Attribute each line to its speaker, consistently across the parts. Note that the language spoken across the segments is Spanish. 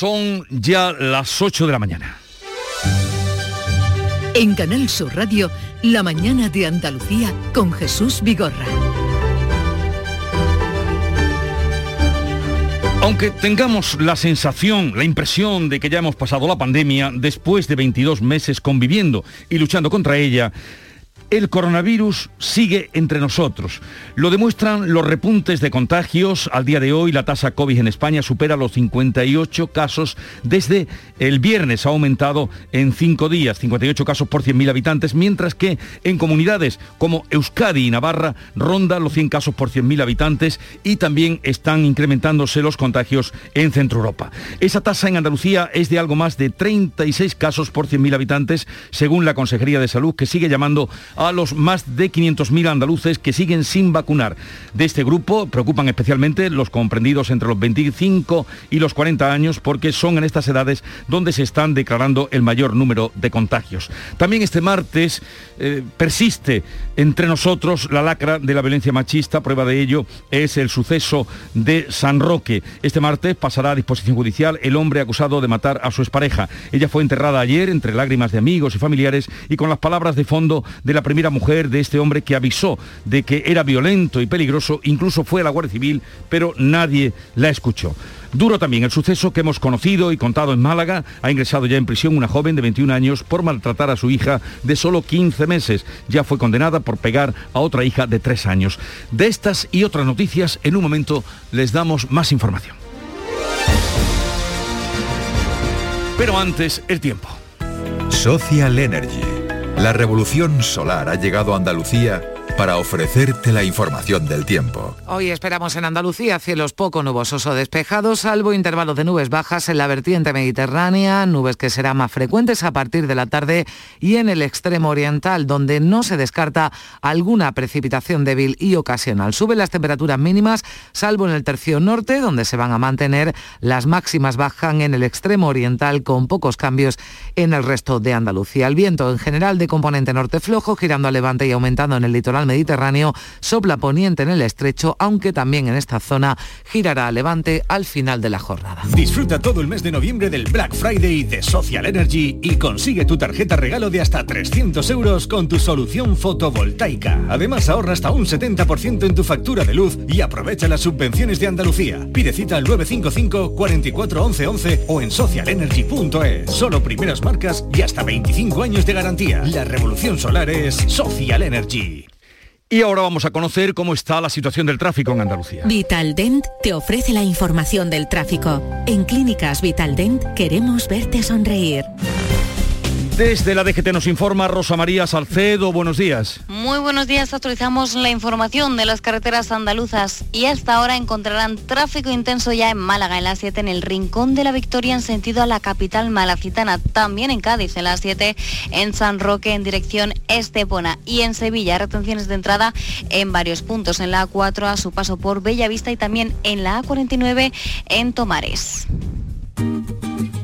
Speaker 1: Son ya las 8 de la mañana.
Speaker 2: En Canal Sur Radio, La mañana de Andalucía con Jesús Vigorra.
Speaker 1: Aunque tengamos la sensación, la impresión de que ya hemos pasado la pandemia, después de 22 meses conviviendo y luchando contra ella, el coronavirus sigue entre nosotros. Lo demuestran los repuntes de contagios. Al día de hoy la tasa COVID en España supera los 58 casos. Desde el viernes ha aumentado en cinco días, 58 casos por 100.000 habitantes, mientras que en comunidades como Euskadi y Navarra ronda los 100 casos por 100.000 habitantes y también están incrementándose los contagios en Centro Europa. Esa tasa en Andalucía es de algo más de 36 casos por 100.000 habitantes, según la Consejería de Salud, que sigue llamando los más de 500.000 andaluces que siguen sin vacunar. De este grupo preocupan especialmente los comprendidos entre los 25 y los 40 años porque son en estas edades donde se están declarando el mayor número de contagios. También este martes eh, persiste entre nosotros la lacra de la violencia machista. Prueba de ello es el suceso de San Roque. Este martes pasará a disposición judicial el hombre acusado de matar a su expareja. Ella fue enterrada ayer entre lágrimas de amigos y familiares y con las palabras de fondo de la primera mujer de este hombre que avisó de que era violento y peligroso, incluso fue a la Guardia Civil, pero nadie la escuchó. Duro también el suceso que hemos conocido y contado en Málaga. Ha ingresado ya en prisión una joven de 21 años por maltratar a su hija de solo 15 meses. Ya fue condenada por pegar a otra hija de 3 años. De estas y otras noticias, en un momento les damos más información. Pero antes, el tiempo.
Speaker 3: Social Energy. La revolución solar ha llegado a Andalucía para ofrecerte la información del tiempo.
Speaker 4: Hoy esperamos en Andalucía cielos poco nubosos o despejados, salvo intervalos de nubes bajas en la vertiente mediterránea, nubes que serán más frecuentes a partir de la tarde y en el extremo oriental, donde no se descarta alguna precipitación débil y ocasional. Suben las temperaturas mínimas, salvo en el tercio norte, donde se van a mantener las máximas bajan en el extremo oriental con pocos cambios en el resto de Andalucía. El viento en general de componente norte flojo, girando a levante y aumentando en el litoral Mediterráneo, sopla poniente en el estrecho, aunque también en esta zona girará a levante al final de la jornada.
Speaker 5: Disfruta todo el mes de noviembre del Black Friday de Social Energy y consigue tu tarjeta regalo de hasta 300 euros con tu solución fotovoltaica. Además ahorra hasta un 70% en tu factura de luz y aprovecha las subvenciones de Andalucía. Pide cita al 955 44 11 11 o en socialenergy.es. Solo primeras marcas y hasta 25 años de garantía. La revolución solar es Social Energy.
Speaker 1: Y ahora vamos a conocer cómo está la situación del tráfico en Andalucía.
Speaker 6: Vitaldent te ofrece la información del tráfico. En Clínicas Vitaldent queremos verte sonreír.
Speaker 1: Desde la DGT nos informa Rosa María Salcedo. Buenos días.
Speaker 7: Muy buenos días. Actualizamos la información de las carreteras andaluzas y hasta ahora encontrarán tráfico intenso ya en Málaga, en la 7, en el Rincón de la Victoria en sentido a la capital malacitana. También en Cádiz, en la 7, en San Roque en dirección Estepona. Y en Sevilla, retenciones de entrada en varios puntos. En la A4 a su paso por Bellavista y también en la A49 en Tomares.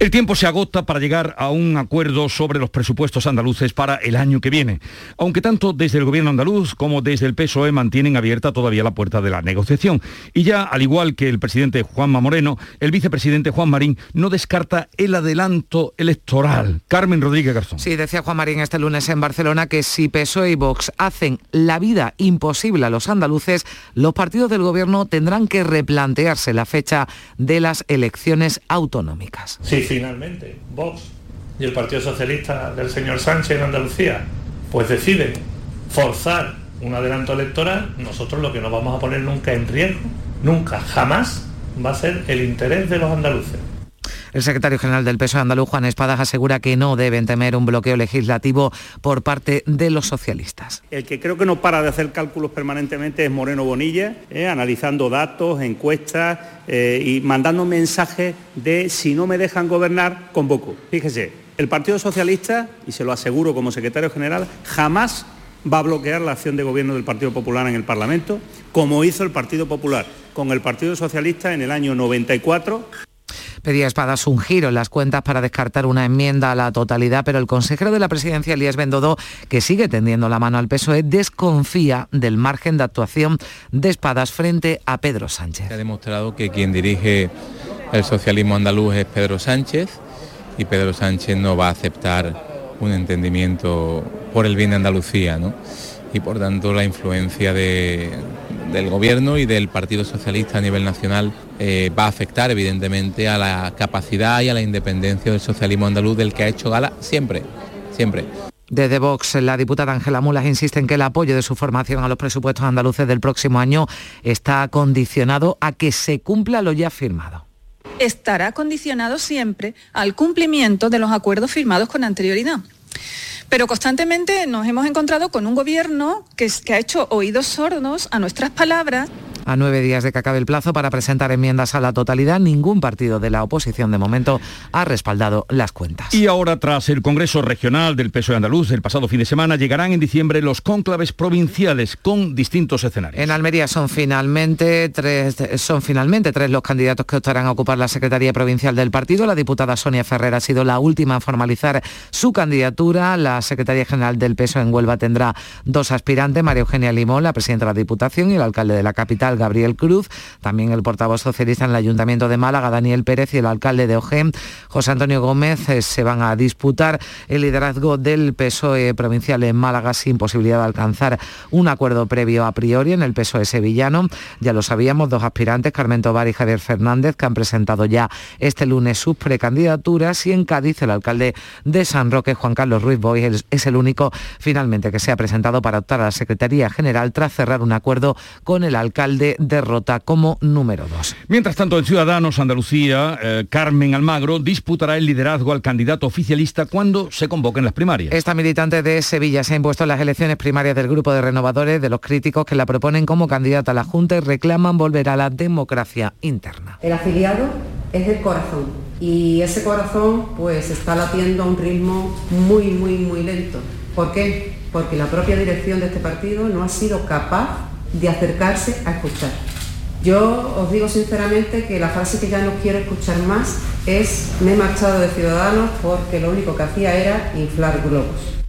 Speaker 1: El tiempo se agota para llegar a un acuerdo sobre los presupuestos andaluces para el año que viene, aunque tanto desde el gobierno andaluz como desde el PSOE mantienen abierta todavía la puerta de la negociación. Y ya, al igual que el presidente Juanma Moreno, el vicepresidente Juan Marín no descarta el adelanto electoral. Carmen Rodríguez Garzón.
Speaker 4: Sí, decía Juan Marín este lunes en Barcelona que si PSOE y Vox hacen la vida imposible a los andaluces, los partidos del gobierno tendrán que replantearse la fecha de las elecciones autonómicas.
Speaker 8: Sí finalmente Vox y el Partido Socialista del señor Sánchez en Andalucía pues deciden forzar un adelanto electoral, nosotros lo que no vamos a poner nunca en riesgo, nunca, jamás va a ser el interés de los andaluces.
Speaker 4: El secretario general del PSOE andaluz, Juan Espadas, asegura que no deben temer un bloqueo legislativo por parte de los socialistas.
Speaker 9: El que creo que no para de hacer cálculos permanentemente es Moreno Bonilla, eh, analizando datos, encuestas eh, y mandando mensajes de si no me dejan gobernar, convoco. Fíjese, El Partido Socialista, y se lo aseguro como secretario general, jamás va a bloquear la acción de gobierno del Partido Popular en el Parlamento, como hizo el Partido Popular con el Partido Socialista en el año 94
Speaker 4: Pedía Espadas un giro en las cuentas para descartar una enmienda a la totalidad, pero el consejero de la presidencia, Elías Bendodo, que sigue tendiendo la mano al PSOE, desconfía del margen de actuación de Espadas frente a Pedro Sánchez.
Speaker 10: Se ha demostrado que quien dirige el socialismo andaluz es Pedro Sánchez y Pedro Sánchez no va a aceptar un entendimiento por el bien de Andalucía, ¿no? Y por tanto la influencia de, del Gobierno y del Partido Socialista a nivel nacional eh, va a afectar evidentemente a la capacidad y a la independencia del socialismo andaluz del que ha hecho gala siempre, siempre.
Speaker 4: Desde Vox, la diputada Ángela Mulas insiste en que el apoyo de su formación a los presupuestos andaluces del próximo año está condicionado a que se cumpla lo ya firmado.
Speaker 11: Estará condicionado siempre al cumplimiento de los acuerdos firmados con anterioridad. Pero constantemente nos hemos encontrado con un gobierno que, ha hecho oídos sordos a nuestras palabras
Speaker 4: a nueve días de que acabe el plazo para presentar enmiendas a la totalidad, ningún partido de la oposición de momento ha respaldado las cuentas.
Speaker 1: Y ahora, tras el Congreso Regional del PSOE andaluz el pasado fin de semana, llegarán en diciembre los cónclaves provinciales con distintos escenarios.
Speaker 4: En Almería son finalmente tres, son finalmente tres los candidatos que optarán a ocupar la Secretaría Provincial del partido. La diputada Sonia Ferrer ha sido la última a formalizar su candidatura. La Secretaría General del PSOE en Huelva tendrá dos aspirantes, María Eugenia Limón, la presidenta de la Diputación, y el alcalde de la capital, Gabriel Cruz, también el portavoz socialista en el Ayuntamiento de Málaga, Daniel Pérez, y el alcalde de Ojén, José Antonio Gómez, eh, se van a disputar el liderazgo del PSOE provincial en Málaga sin posibilidad de alcanzar un acuerdo previo a priori en el PSOE sevillano. Ya lo sabíamos, dos aspirantes, Carmen Tobar y Javier Fernández, que han presentado ya este lunes sus precandidaturas y en Cádiz el alcalde de San Roque, Juan Carlos Ruiz Boy, es el único finalmente que se ha presentado para optar a la Secretaría General tras cerrar un acuerdo con el alcalde derrota como número dos.
Speaker 1: Mientras tanto, en Ciudadanos Andalucía, eh, Carmen Almagro disputará el liderazgo al candidato oficialista cuando se convoquen las primarias.
Speaker 4: Esta militante de Sevilla se ha impuesto en las elecciones primarias del grupo de renovadores de los críticos que la proponen como candidata a la Junta y reclaman volver a la democracia interna.
Speaker 12: El afiliado es el corazón y ese corazón pues está latiendo a un ritmo muy, muy, muy lento. ¿Por qué? Porque la propia dirección de este partido no ha sido capaz de acercarse a escuchar. Yo os digo sinceramente que la frase que ya no quiero escuchar más es me he marchado de Ciudadanos porque lo único que hacía era inflar globos.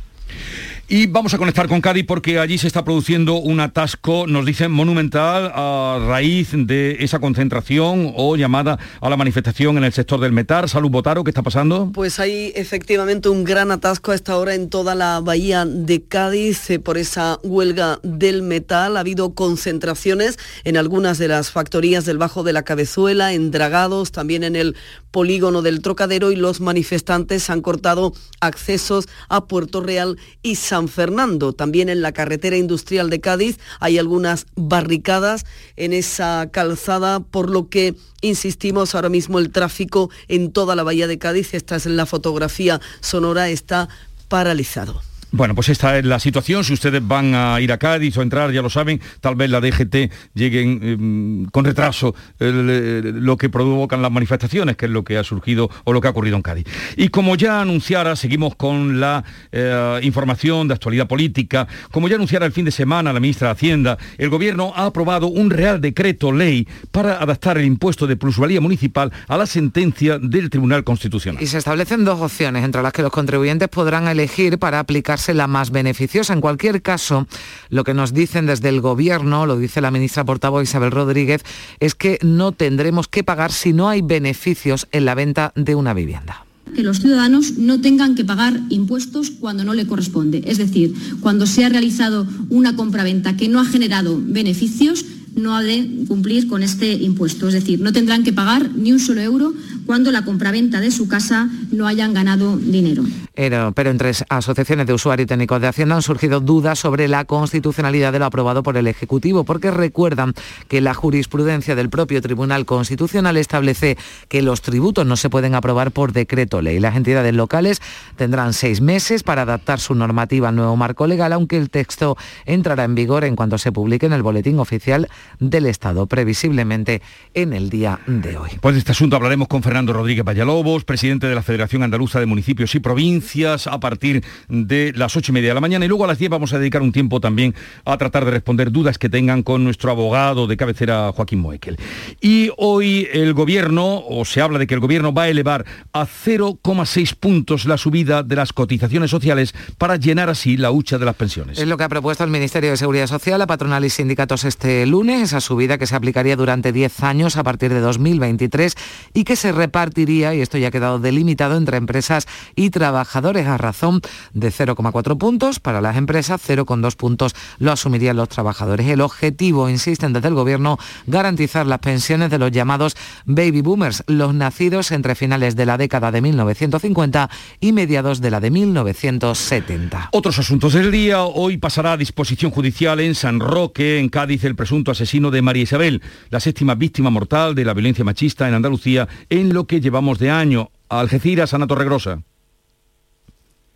Speaker 1: Y vamos a conectar con Cádiz porque allí se está produciendo un atasco, nos dicen, monumental a raíz de esa concentración o llamada a la manifestación en el sector del metal. Salud Botaro, ¿qué está pasando?
Speaker 13: Pues hay efectivamente un gran atasco a esta hora en toda la bahía de Cádiz eh, por esa huelga del metal. Ha habido concentraciones en algunas de las factorías del Bajo de la Cabezuela, en Dragados, también en el polígono del Trocadero y los manifestantes han cortado accesos a Puerto Real y San Fernando. También en la carretera industrial de Cádiz hay algunas barricadas en esa calzada, por lo que insistimos ahora mismo el tráfico en toda la bahía de Cádiz, esta es la fotografía sonora, está paralizado.
Speaker 1: Bueno, pues esta es la situación. Si ustedes van a ir a Cádiz o entrar, ya lo saben, tal vez la DGT lleguen em, con retraso lo que provocan las manifestaciones, que es lo que ha surgido o lo que ha ocurrido en Cádiz. Y como ya anunciara, seguimos con la eh, información de actualidad política. Como ya anunciara el fin de semana la ministra de Hacienda, el Gobierno ha aprobado un Real Decreto Ley para adaptar el impuesto de plusvalía municipal a la sentencia del Tribunal Constitucional.
Speaker 4: Y se establecen dos opciones entre las que los contribuyentes podrán elegir para aplicar la más beneficiosa. En cualquier caso, lo que nos dicen desde el Gobierno, lo dice la ministra portavoz Isabel Rodríguez, es que no tendremos que pagar si no hay beneficios en la venta de una vivienda
Speaker 14: que los ciudadanos no tengan que pagar impuestos cuando no le corresponde. Es decir, cuando se ha realizado una compraventa que no ha generado beneficios, no ha de cumplir con este impuesto. Es decir, no tendrán que pagar ni un solo euro cuando la compraventa de su casa no hayan ganado dinero.
Speaker 4: Pero, entre asociaciones de usuarios y técnicos de Hacienda han surgido dudas sobre la constitucionalidad de lo aprobado por el Ejecutivo, porque recuerdan que la jurisprudencia del propio Tribunal Constitucional establece que los tributos no se pueden aprobar por decreto ley. Las entidades locales tendrán seis meses para adaptar su normativa al nuevo marco legal, aunque el texto entrará en vigor en cuanto se publique en el Boletín Oficial del Estado, previsiblemente en el día de hoy.
Speaker 1: Pues de este asunto hablaremos con Fernando Rodríguez Vallalobos, presidente de la Federación Andaluza de Municipios y Provincias, a partir de las ocho y media de la mañana. Y luego a las diez vamos a dedicar un tiempo también a tratar de responder dudas que tengan con nuestro abogado de cabecera, Joaquín Moekel. Y hoy el gobierno, o se habla de que el gobierno va a elevar a 0,6 puntos la subida de las cotizaciones sociales para llenar así la hucha de las pensiones.
Speaker 4: Es lo que ha propuesto el Ministerio de Seguridad Social, la patronal y sindicatos este lunes, esa subida que se aplicaría durante 10 años a partir de 2023 y que se repartiría, y esto ya ha quedado delimitado, entre empresas y trabajadores a razón de 0,4 puntos para las empresas, 0,2 puntos lo asumirían los trabajadores. El objetivo, insisten desde el Gobierno, garantizar las pensiones de los llamados baby boomers, los nacidos entre finales de la década de 1950 y mediados de la de 1970.
Speaker 1: Otros asuntos del día. Hoy pasará a disposición judicial en San Roque, en Cádiz, el presunto asesino de María Isabel, la séptima víctima mortal de la violencia machista en Andalucía en lo que llevamos de año. Algeciras, Ana Torregrosa.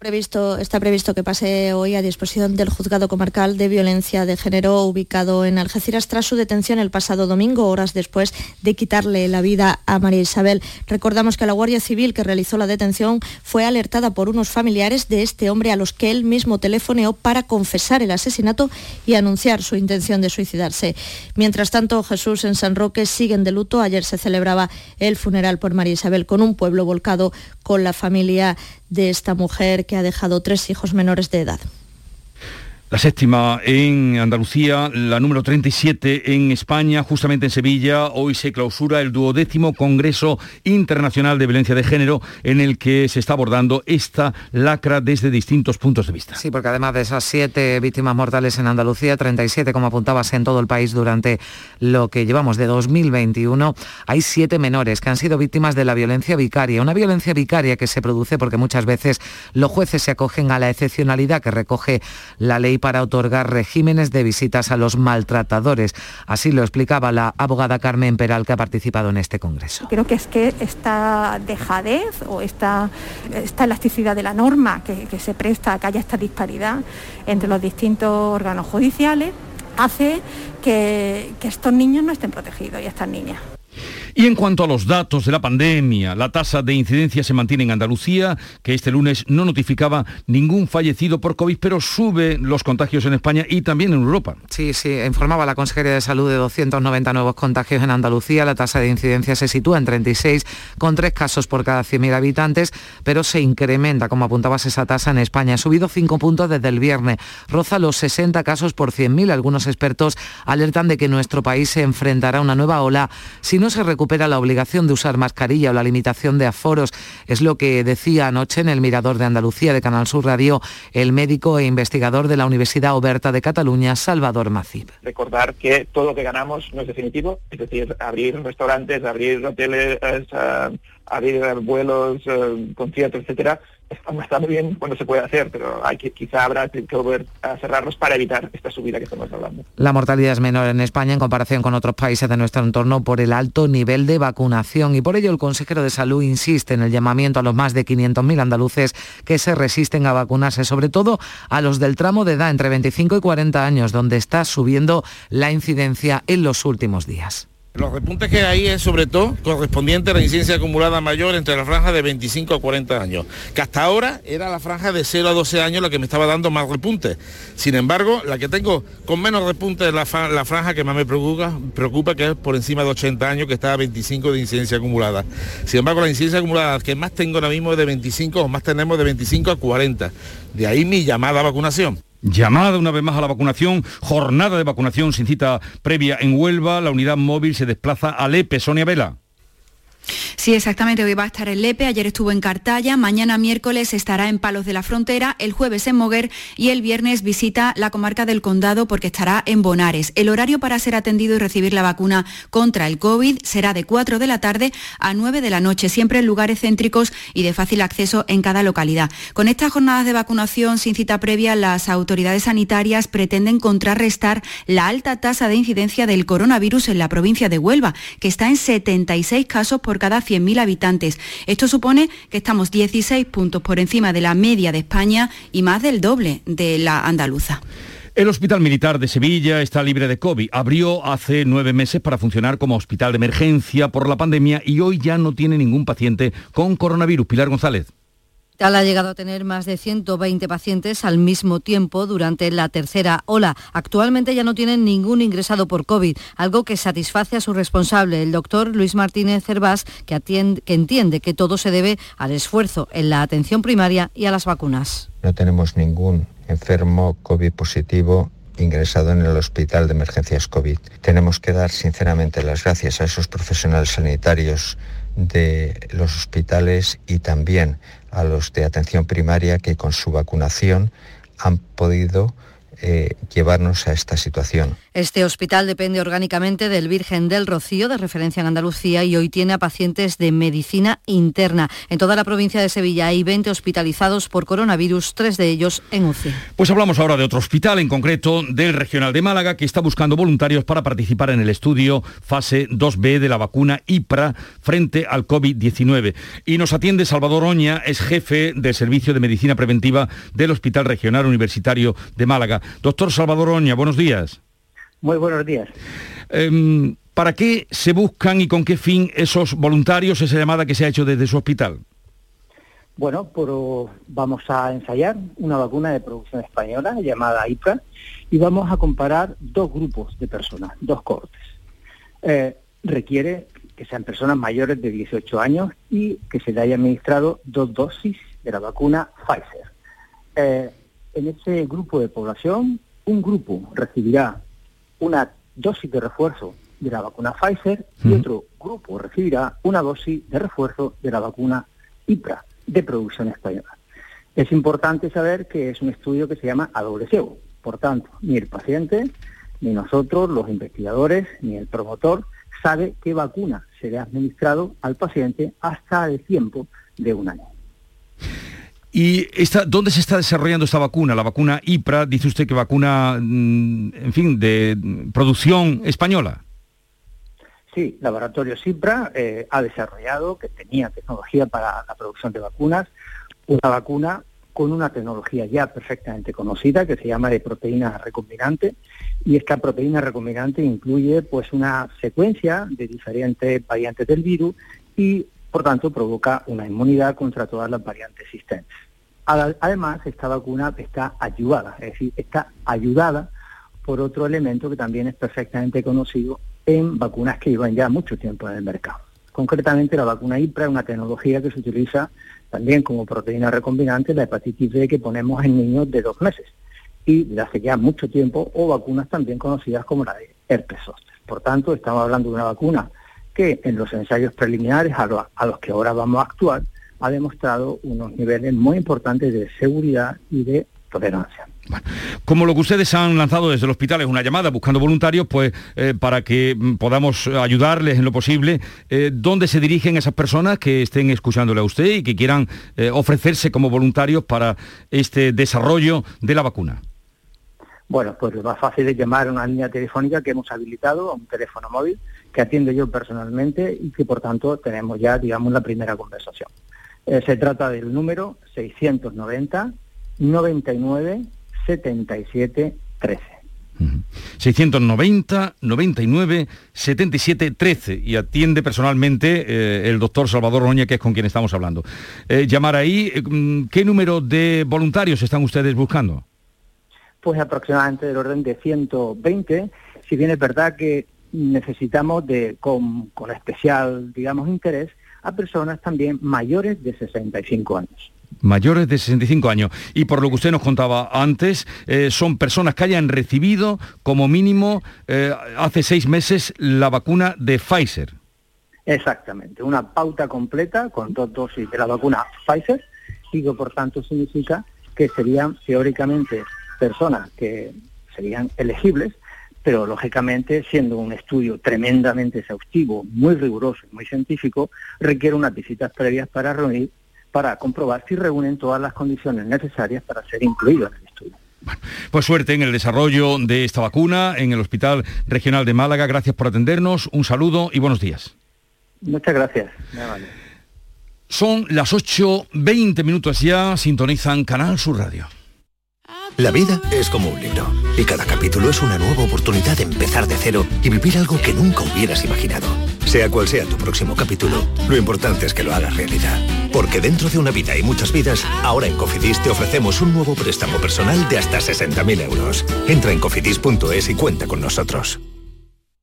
Speaker 15: Está previsto que pase hoy a disposición del Juzgado Comarcal de Violencia de Género ubicado en Algeciras tras su detención el pasado domingo, horas después de quitarle la vida a María Isabel. Recordamos que la Guardia Civil que realizó la detención fue alertada por unos familiares de este hombre a los que él mismo telefoneó para confesar el asesinato y anunciar su intención de suicidarse. Mientras tanto, Jesús en San Roque siguen de luto. Ayer se celebraba el funeral por María Isabel con un pueblo volcado con la familia de esta mujer que ha dejado tres hijos menores de edad.
Speaker 1: La séptima en Andalucía, la número 37 en España, justamente en Sevilla. Hoy se clausura el duodécimo Congreso Internacional de Violencia de Género en el que se está abordando esta lacra desde distintos puntos de vista.
Speaker 4: Sí, porque además de esas siete víctimas mortales en Andalucía, 37 como apuntabas en todo el país durante lo que llevamos de 2021, hay siete menores que han sido víctimas de la violencia vicaria. Una violencia vicaria que se produce porque muchas veces los jueces se acogen a la excepcionalidad que recoge la ley para otorgar regímenes de visitas a los maltratadores. Así lo explicaba la abogada Carmen Peral que ha participado en este congreso.
Speaker 16: Creo que es que esta dejadez o esta, elasticidad de la norma que, se presta a que haya esta disparidad entre los distintos órganos judiciales hace que estos niños no estén protegidos y estas niñas.
Speaker 1: Y en cuanto a los datos de la pandemia, la tasa de incidencia se mantiene en Andalucía, que este lunes no notificaba ningún fallecido por COVID, pero sube los contagios en España y también en Europa.
Speaker 4: Sí, sí, informaba la Consejería de Salud de 290 nuevos contagios en Andalucía. La tasa de incidencia se sitúa en 36, con tres casos por cada 100.000 habitantes, pero se incrementa, como apuntabas, esa tasa en España. Ha subido 5 puntos desde el viernes. Roza los 60 casos por 100.000. Algunos expertos alertan de que nuestro país se enfrentará a una nueva ola si no se recupera recupera la obligación de usar mascarilla o la limitación de aforos. Es lo que decía anoche en el Mirador de Andalucía de Canal Sur Radio el médico e investigador de la Universidad Oberta de Cataluña, Salvador Macib.
Speaker 17: Recordar que todo lo que ganamos no es definitivo, es decir, abrir restaurantes, abrir hoteles, eh, abrir vuelos, eh, conciertos, etcétera, está muy bien cuando se puede hacer, pero hay que, quizá habrá que volver a cerrarlos para evitar esta subida que estamos hablando.
Speaker 4: La mortalidad es menor en España en comparación con otros países de nuestro entorno por el alto nivel de vacunación y por ello el consejero de Salud insiste en el llamamiento a los más de 500.000 andaluces que se resisten a vacunarse, sobre todo a los del tramo de edad entre 25 y 40 años, donde está subiendo la incidencia en los últimos días.
Speaker 18: Los repuntes que hay es sobre todo correspondiente a la incidencia acumulada mayor entre la franja de 25 a 40 años, que hasta ahora era la franja de 0 a 12 años la que me estaba dando más repuntes. Sin embargo, la que tengo con menos repuntes es la, franja que más me preocupa, preocupa, que es por encima de 80 años, que está a 25 de incidencia acumulada. Sin embargo, la incidencia acumulada que más tengo ahora mismo es de 25 o más tenemos de 25 a 40. De ahí mi llamada a vacunación.
Speaker 1: Llamada una vez más a la vacunación, jornada de vacunación sin cita previa en Huelva, la unidad móvil se desplaza a Lepe, Sonia Vela.
Speaker 19: Sí, exactamente. Hoy va a estar en Lepe, ayer estuvo en Cartaya, mañana miércoles estará en Palos de la Frontera, el jueves en Moguer y el viernes visita la comarca del Condado porque estará en Bonares. El horario para ser atendido y recibir la vacuna contra el COVID será de 4 de la tarde a 9 de la noche, siempre en lugares céntricos y de fácil acceso en cada localidad. Con estas jornadas de vacunación sin cita previa, las autoridades sanitarias pretenden contrarrestar la alta tasa de incidencia del coronavirus en la provincia de Huelva, que está en 76 casos por cada 100.000 habitantes. Esto supone que estamos 16 puntos por encima de la media de España y más del doble de la andaluza.
Speaker 1: El Hospital Militar de Sevilla está libre de COVID. Abrió hace nueve meses para funcionar como hospital de emergencia por la pandemia y hoy ya no tiene ningún paciente con coronavirus. Pilar González
Speaker 20: ha llegado a tener más de 120 pacientes al mismo tiempo durante la tercera ola. Actualmente ya no tienen ningún ingresado por COVID, algo que satisface a su responsable, el doctor Luis Martínez Cervás, que entiende que todo se debe al esfuerzo en la atención primaria y a las vacunas.
Speaker 21: No tenemos ningún enfermo COVID positivo ingresado en el Hospital de Emergencias COVID. Tenemos que dar sinceramente las gracias a esos profesionales sanitarios de los hospitales y también a los de atención primaria que con su vacunación han podido eh, llevarnos a esta situación.
Speaker 20: Este hospital depende orgánicamente del Virgen del Rocío, de referencia en Andalucía, y hoy tiene a pacientes de medicina interna. En toda la provincia de Sevilla hay 20 hospitalizados por coronavirus, tres de ellos en UCI.
Speaker 1: Pues hablamos ahora de otro hospital, en concreto del Regional de Málaga, que está buscando voluntarios para participar en el estudio fase 2B de la vacuna IPRA frente al COVID-19. Y nos atiende Salvador Oña, es jefe del Servicio de Medicina Preventiva del Hospital Regional Universitario de Málaga. Doctor Salvador Oña, buenos días.
Speaker 22: Muy buenos días.
Speaker 1: Em, ¿Para qué se buscan y con qué fin esos voluntarios, esa llamada que se ha hecho desde su hospital?
Speaker 22: Bueno, vamos a ensayar una vacuna de producción española llamada IPRA y vamos a comparar dos grupos de personas, dos cortes. Eh, requiere que sean personas mayores de 18 años y que se le haya administrado dos dosis de la vacuna Pfizer. Eh, en ese grupo de población, un grupo recibirá una dosis de refuerzo de la vacuna Pfizer y otro grupo recibirá una dosis de refuerzo de la vacuna IPRA de producción española. Es importante saber que es un estudio que se llama a doble ciego. Por tanto, ni el paciente, ni nosotros, los investigadores, ni el promotor sabe qué vacuna se le ha administrado al paciente hasta el tiempo de un año.
Speaker 1: ¿Y dónde se está desarrollando esta vacuna? La vacuna IPRA, dice usted que vacuna, mm, en fin, de producción española.
Speaker 22: Sí, Laboratorio IPRA eh, ha desarrollado, que tenía tecnología para la producción de vacunas, una vacuna con una tecnología ya perfectamente conocida que se llama de proteína recombinante y esta proteína recombinante incluye pues una secuencia de diferentes variantes del virus y por tanto provoca una inmunidad contra todas las variantes existentes. Además, esta vacuna está ayudada, es decir, está ayudada por otro elemento que también es perfectamente conocido en vacunas que llevan ya mucho tiempo en el mercado. Concretamente, la vacuna IPRA es una tecnología que se utiliza también como proteína recombinante la hepatitis B que ponemos en niños de dos meses y de hace ya mucho tiempo, o vacunas también conocidas como la de herpes zóster. Por tanto, estamos hablando de una vacuna que en los ensayos preliminares a los que ahora vamos a actuar ha demostrado unos niveles muy importantes de seguridad y de tolerancia.
Speaker 1: como lo que ustedes han lanzado desde el hospital es una llamada buscando voluntarios, pues eh, para que mm, podamos ayudarles en lo posible, eh, ¿dónde se dirigen esas personas que estén escuchándole a usted y que quieran eh, ofrecerse como voluntarios para este desarrollo de la vacuna?
Speaker 22: Bueno, pues lo más fácil es llamar a una línea telefónica que hemos habilitado, a un teléfono móvil, que atiendo yo personalmente y que por tanto tenemos ya, digamos, la primera conversación. Eh, se trata del número 690 99 77 13.
Speaker 1: 690 99 77 13 y atiende personalmente eh, el doctor Salvador Roña, que es con quien estamos hablando. Eh, llamar ahí, mm, ¿qué número de voluntarios están ustedes buscando?
Speaker 22: Pues aproximadamente del orden de 120, si bien es verdad que necesitamos de, con, con especial, digamos, interés, a personas también mayores de 65 años.
Speaker 1: Mayores de 65 años. Y por lo que usted nos contaba antes, eh, son personas que hayan recibido como mínimo eh, hace seis meses la vacuna de Pfizer.
Speaker 22: Exactamente, una pauta completa con dos dosis de la vacuna Pfizer y que por tanto significa que serían teóricamente personas que serían elegibles, pero lógicamente siendo un estudio tremendamente exhaustivo, muy riguroso y muy científico, requiere unas visitas previas para reunir, para comprobar si reúnen todas las condiciones necesarias para ser incluidos en el estudio.
Speaker 1: Pues suerte en el desarrollo de esta vacuna en el Hospital Regional de Málaga. Gracias por atendernos, un saludo y buenos días.
Speaker 22: Muchas gracias.
Speaker 1: Son las 8.20 minutos ya, sintonizan Canal Sur Radio.
Speaker 23: La vida es como un libro y cada capítulo es una nueva oportunidad de empezar de cero y vivir algo que nunca hubieras imaginado. Sea cual sea tu próximo capítulo, lo importante es que lo hagas realidad. Porque dentro de una vida y muchas vidas, ahora en Cofidis te ofrecemos un nuevo préstamo personal de hasta 60.000 euros. Entra en cofidis.es y cuenta con nosotros.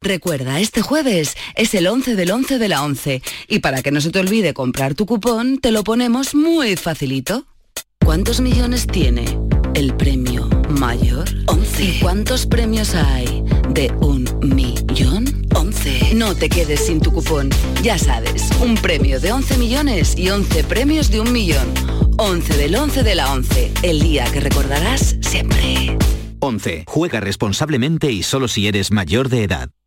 Speaker 24: Recuerda, este jueves es el 11 del 11 de la 11 y para que no se te olvide comprar tu cupón, te lo ponemos muy facilito. ¿Cuántos millones tiene el premio mayor? 11. ¿Y cuántos premios hay de un millón? 11. No te quedes sin tu cupón. Ya sabes, un premio de 11 millones y 11 premios de un millón. 11 del 11 de la 11, el día que recordarás siempre.
Speaker 25: 11. Juega responsablemente y solo si eres mayor de edad.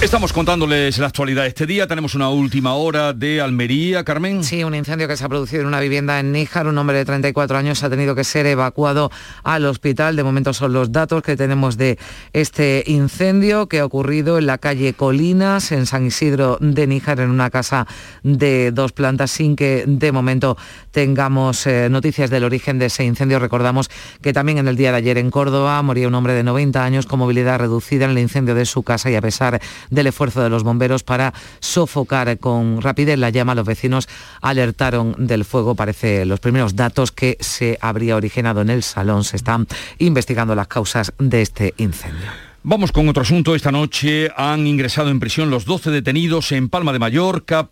Speaker 1: Estamos contándoles la actualidad este día. Tenemos una última hora de Almería, Carmen.
Speaker 4: Sí, un incendio que se ha producido en una vivienda en Níjar. Un hombre de 34 años ha tenido que ser evacuado al hospital. De momento son los datos que tenemos de este incendio que ha ocurrido en la calle Colinas, en San Isidro de Níjar, en una casa de dos plantas, sin que de momento tengamos eh, noticias del origen de ese incendio. Recordamos que también en el día de ayer en Córdoba moría un hombre de 90 años con movilidad reducida en el incendio de su casa y a pesar del esfuerzo de los bomberos para sofocar con rapidez la llama. Los vecinos alertaron del fuego. Parece los primeros datos que se habría originado en el salón. Se están investigando las causas de este incendio.
Speaker 1: Vamos con otro asunto. Esta noche han ingresado en prisión los 12 detenidos en Palma de Mallorca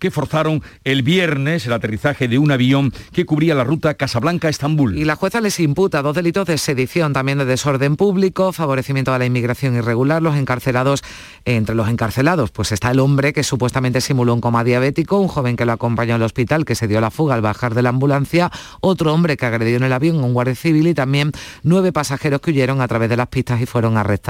Speaker 1: que forzaron el viernes el aterrizaje de un avión que cubría la ruta Casablanca-Estambul.
Speaker 4: Y la jueza les imputa dos delitos de sedición, también de desorden público, favorecimiento a la inmigración irregular. Los encarcelados, entre los encarcelados, pues está el hombre que supuestamente simuló un coma diabético, un joven que lo acompañó al hospital, que se dio la fuga al bajar de la ambulancia, otro hombre que agredió en el avión, un guardia civil y también nueve pasajeros que huyeron a través de las pistas y fueron arrestados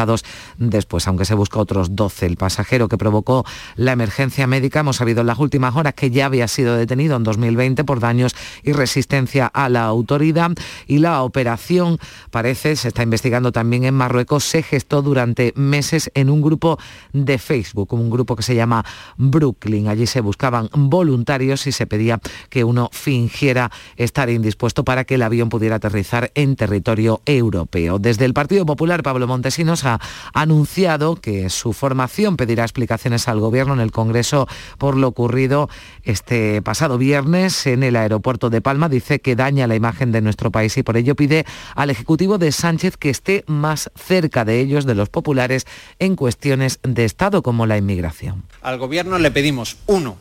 Speaker 4: después, aunque se busca otros 12. El pasajero que provocó la emergencia médica, hemos sabido en las últimas horas que ya había sido detenido en 2020 por daños y resistencia a la autoridad y la operación, parece, se está investigando también en Marruecos, se gestó durante meses en un grupo de Facebook, un grupo que se llama Brooklyn. Allí se buscaban voluntarios y se pedía que uno fingiera estar indispuesto para que el avión pudiera aterrizar en territorio europeo. Desde el Partido Popular, Pablo Montesinos ha anunciado que su formación pedirá explicaciones al Gobierno en el Congreso por lo ocurrido este pasado viernes en el aeropuerto de Palma. Dice que daña la imagen de nuestro país y por ello pide al Ejecutivo de Sánchez que esté más cerca de ellos, de los populares, en cuestiones de Estado como la inmigración.
Speaker 26: Al Gobierno le pedimos, uno,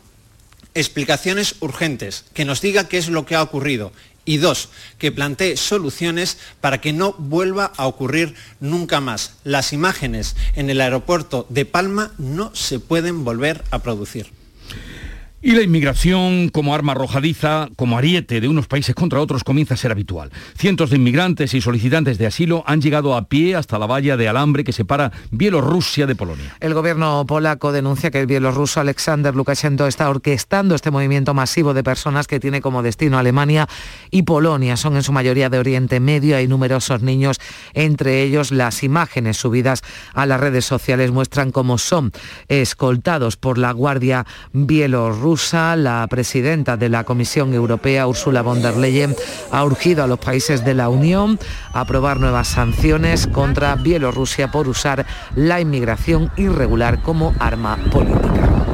Speaker 26: explicaciones urgentes, que nos diga qué es lo que ha ocurrido y dos, que plantee soluciones para que no vuelva a ocurrir nunca más. Las imágenes en el aeropuerto de Palma no se pueden volver a producir.
Speaker 1: Y la inmigración como arma arrojadiza, como ariete de unos países contra otros comienza a ser habitual. Cientos de inmigrantes y solicitantes de asilo han llegado a pie hasta la valla de alambre que separa Bielorrusia de Polonia.
Speaker 4: El gobierno polaco denuncia que el bielorruso Alexander Lukashenko está orquestando este movimiento masivo de personas que tiene como destino Alemania y Polonia. Son en su mayoría de Oriente Medio. Hay numerosos niños, entre ellos las imágenes subidas a las redes sociales muestran cómo son escoltados por la Guardia Bielorrusa la presidenta de la Comisión Europea, Ursula von der Leyen, ha urgido a los países de la Unión a aprobar nuevas sanciones contra Bielorrusia por usar la inmigración irregular como arma política.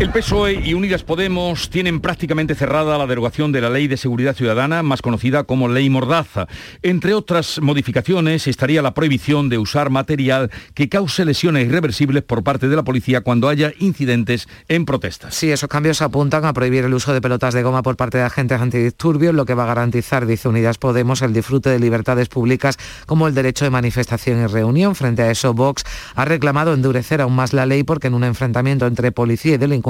Speaker 1: El PSOE y Unidas Podemos tienen prácticamente cerrada la derogación de la Ley de Seguridad Ciudadana, más conocida como Ley Mordaza. Entre otras modificaciones estaría la prohibición de usar material que cause lesiones irreversibles por parte de la policía cuando haya incidentes en protestas.
Speaker 4: Sí, esos cambios apuntan a prohibir el uso de pelotas de goma por parte de agentes antidisturbios, lo que va a garantizar, dice Unidas Podemos, el disfrute de libertades públicas como el derecho de manifestación y reunión. Frente a eso, Vox ha reclamado endurecer aún más la ley porque en un enfrentamiento entre policía y delincuentes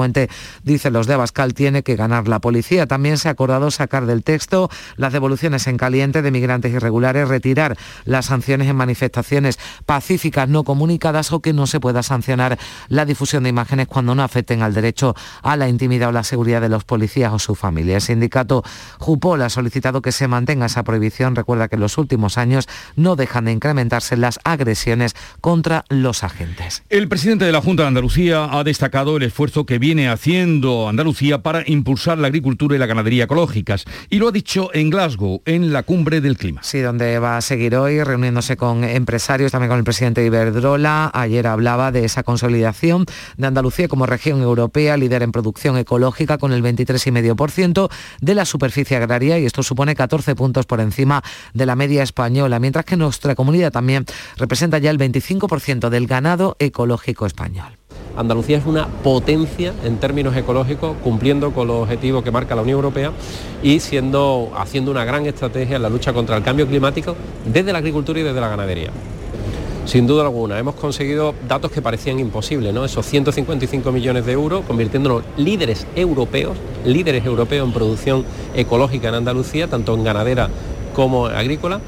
Speaker 4: dicen los de Abascal, tiene que ganar la policía. También se ha acordado sacar del texto las devoluciones en caliente de migrantes irregulares, retirar las sanciones en manifestaciones pacíficas no comunicadas o que no se pueda sancionar la difusión de imágenes cuando no afecten al derecho a la intimidad o la seguridad de los policías o su familia. El sindicato Jupol ha solicitado que se mantenga esa prohibición. Recuerda que en los últimos años no dejan de incrementarse las agresiones contra los agentes.
Speaker 1: El presidente de la Junta de Andalucía ha destacado el esfuerzo que viene viene haciendo Andalucía para impulsar la agricultura y la ganadería ecológicas. Y lo ha dicho en Glasgow, en la cumbre del clima.
Speaker 4: Sí, donde va a seguir hoy reuniéndose con empresarios, también con el presidente Iberdrola. Ayer hablaba de esa consolidación de Andalucía como región europea, líder en producción ecológica con el 23,5% de la superficie agraria y esto supone 14 puntos por encima de la media española, mientras que nuestra comunidad también representa ya el 25% del ganado ecológico español.
Speaker 27: Andalucía es una potencia en términos ecológicos, cumpliendo con los objetivos que marca la Unión Europea y siendo, haciendo una gran estrategia en la lucha contra el cambio climático desde la agricultura y desde la ganadería. Sin duda alguna, hemos conseguido datos que parecían imposibles, ¿no? Esos 155 millones de euros, convirtiéndonos líderes europeos, líderes europeos en producción ecológica en Andalucía, tanto en ganadera como agrícola.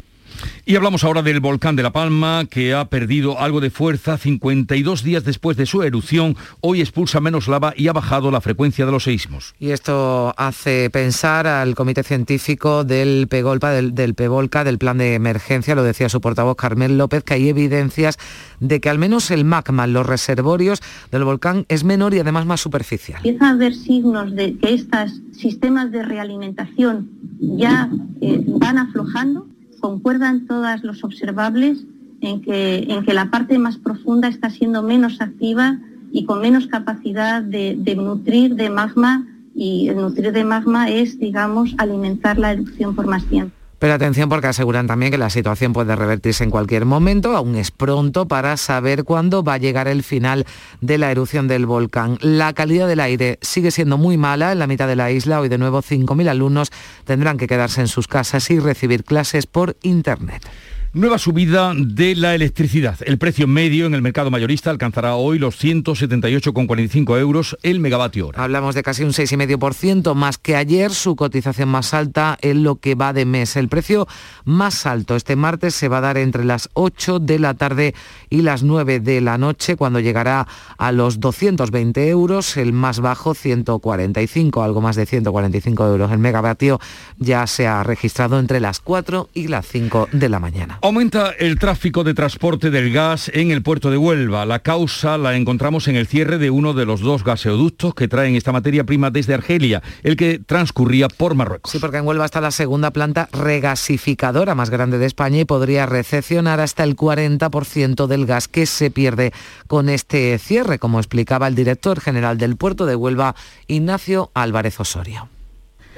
Speaker 1: Y hablamos ahora del volcán de La Palma, que ha perdido algo de fuerza 52 días después de su erupción. Hoy expulsa menos lava y ha bajado la frecuencia de los seísmos.
Speaker 4: Y esto hace pensar al comité científico del PEGOLPA, del, del PEVOLCA, del plan de emergencia, lo decía su portavoz Carmel López, que hay evidencias de que al menos el magma en los reservorios del volcán es menor y además más superficial.
Speaker 28: Empieza a haber signos de que estos sistemas de realimentación ya eh, van aflojando concuerdan todas los observables en que, en que la parte más profunda está siendo menos activa y con menos capacidad de, de nutrir de magma y el nutrir de magma es, digamos, alimentar la erupción por más tiempo.
Speaker 4: Pero atención porque aseguran también que la situación puede revertirse en cualquier momento, aún es pronto para saber cuándo va a llegar el final de la erupción del volcán. La calidad del aire sigue siendo muy mala en la mitad de la isla. Hoy de nuevo 5.000 alumnos tendrán que quedarse en sus casas y recibir clases por Internet.
Speaker 1: Nueva subida de la electricidad. El precio medio en el mercado mayorista alcanzará hoy los 178,45 euros el megavatio hora.
Speaker 4: Hablamos de casi un 6,5% más que ayer, su cotización más alta en lo que va de mes. El precio más alto este martes se va a dar entre las 8 de la tarde y las 9 de la noche, cuando llegará a los 220 euros, el más bajo 145, algo más de 145 euros el megavatio, ya se ha registrado entre las 4 y las 5 de la mañana.
Speaker 1: Aumenta el tráfico de transporte del gas en el puerto de Huelva. La causa la encontramos en el cierre de uno de los dos gaseoductos que traen esta materia prima desde Argelia, el que transcurría por Marruecos.
Speaker 4: Sí, porque en Huelva está la segunda planta regasificadora más grande de España y podría recepcionar hasta el 40% del gas que se pierde con este cierre, como explicaba el director general del puerto de Huelva, Ignacio Álvarez Osorio.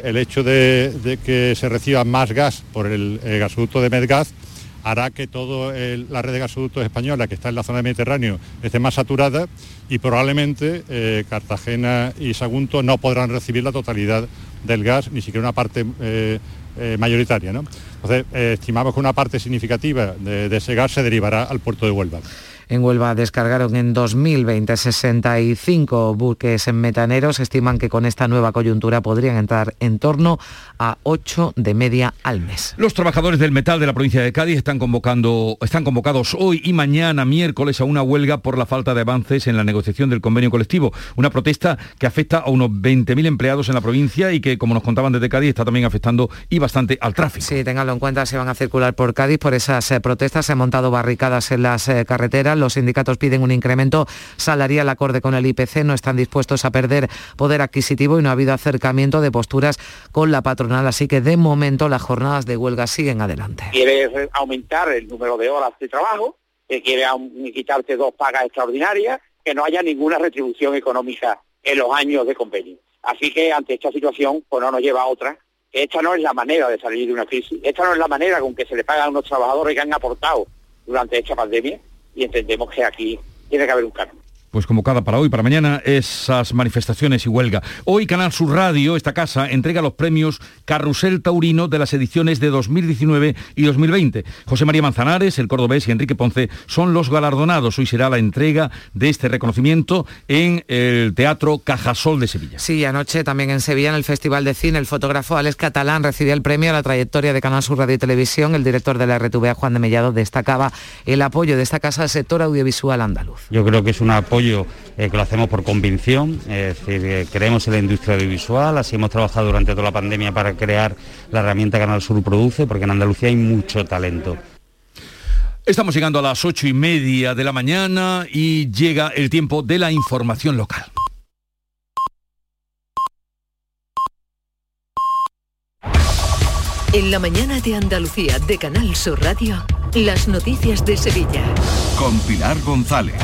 Speaker 29: El hecho de, de que se reciba más gas por el, el gasoducto de Medgas hará que toda la red de gasoductos española que está en la zona del Mediterráneo esté más saturada y probablemente eh, Cartagena y Sagunto no podrán recibir la totalidad del gas, ni siquiera una parte eh, eh, mayoritaria. Entonces, estimamos que una parte significativa de ese gas se derivará al puerto de Huelva.
Speaker 4: En Huelva descargaron en 2020 65 buques metaneros. Estiman que con esta nueva coyuntura podrían entrar en torno a 8 de media al mes.
Speaker 1: Los trabajadores del metal de la provincia de Cádiz están, convocando, están convocados hoy y mañana miércoles a una huelga por la falta de avances en la negociación del convenio colectivo. Una protesta que afecta a unos 20.000 empleados en la provincia y que, como nos contaban desde Cádiz, está también afectando y bastante al tráfico.
Speaker 4: Sí, ténganlo en cuenta, se van a circular por Cádiz por esas eh, protestas. Se han montado barricadas en las eh, carreteras. Los sindicatos piden un incremento salarial acorde con el IPC. No están dispuestos a perder poder adquisitivo y no ha habido acercamiento de posturas con la patronal. Así que de momento las jornadas de huelga siguen adelante.
Speaker 30: Quiere aumentar el número de horas de trabajo, que quiere quitarte dos pagas extraordinarias, que no haya ninguna retribución económica en los años de convenio. Así que ante esta situación, pues no nos lleva a otra. Esta no es la manera de salir de una crisis, esta no es la manera con que se le pagan a unos trabajadores que han aportado durante esta pandemia y entendemos que aquí tiene que haber un cambio
Speaker 1: pues convocada para hoy, para mañana, esas manifestaciones y huelga. Hoy Canal Sur Radio, esta casa, entrega los premios Carrusel Taurino de las ediciones de 2019 y 2020. José María Manzanares, el cordobés y Enrique Ponce son los galardonados. Hoy será la entrega de este reconocimiento en el Teatro Cajasol de Sevilla.
Speaker 4: Sí, anoche también en Sevilla, en el Festival de Cine, el fotógrafo Alex Catalán recibía el premio a la trayectoria de Canal Sur Radio y Televisión. El director de la RTVA, Juan de Mellado, destacaba el apoyo de esta casa al sector audiovisual andaluz.
Speaker 31: Yo creo que es un apoyo eh, que lo hacemos por convicción, es decir, creemos en la industria audiovisual, así hemos trabajado durante toda la pandemia para crear la herramienta Canal Sur Produce, porque en Andalucía hay mucho talento.
Speaker 1: Estamos llegando a las ocho y media de la mañana y llega el tiempo de la información local.
Speaker 2: En la mañana de Andalucía de Canal Sur Radio, las noticias de Sevilla.
Speaker 32: Con Pilar González.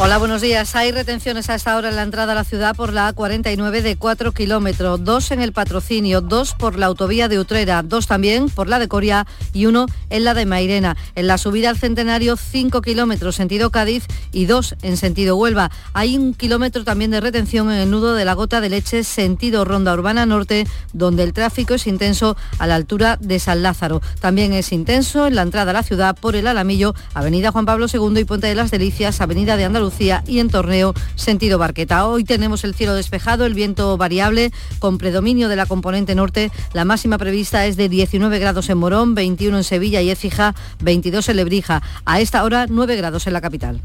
Speaker 20: Hola, buenos días. Hay retenciones a esta hora en la entrada a la ciudad por la A49 de 4 kilómetros, dos en el patrocinio, dos por la autovía de Utrera, dos también por la de Coria y uno en la de Mairena. En la subida al Centenario, 5 kilómetros sentido Cádiz y dos en sentido Huelva. Hay un kilómetro también de retención en el nudo de la Gota de Leche sentido Ronda Urbana Norte, donde el tráfico es intenso a la altura de San Lázaro. También es intenso en la entrada a la ciudad por el Alamillo, Avenida Juan Pablo II y Puente de las Delicias, Avenida de Andalucía y en Torneo sentido Barqueta. Hoy tenemos el cielo despejado, el viento variable con predominio de la componente norte. La máxima prevista es de 19 grados en Morón, 21 en Sevilla y Écija, 22 en Lebrija. A esta hora 9 grados en la capital.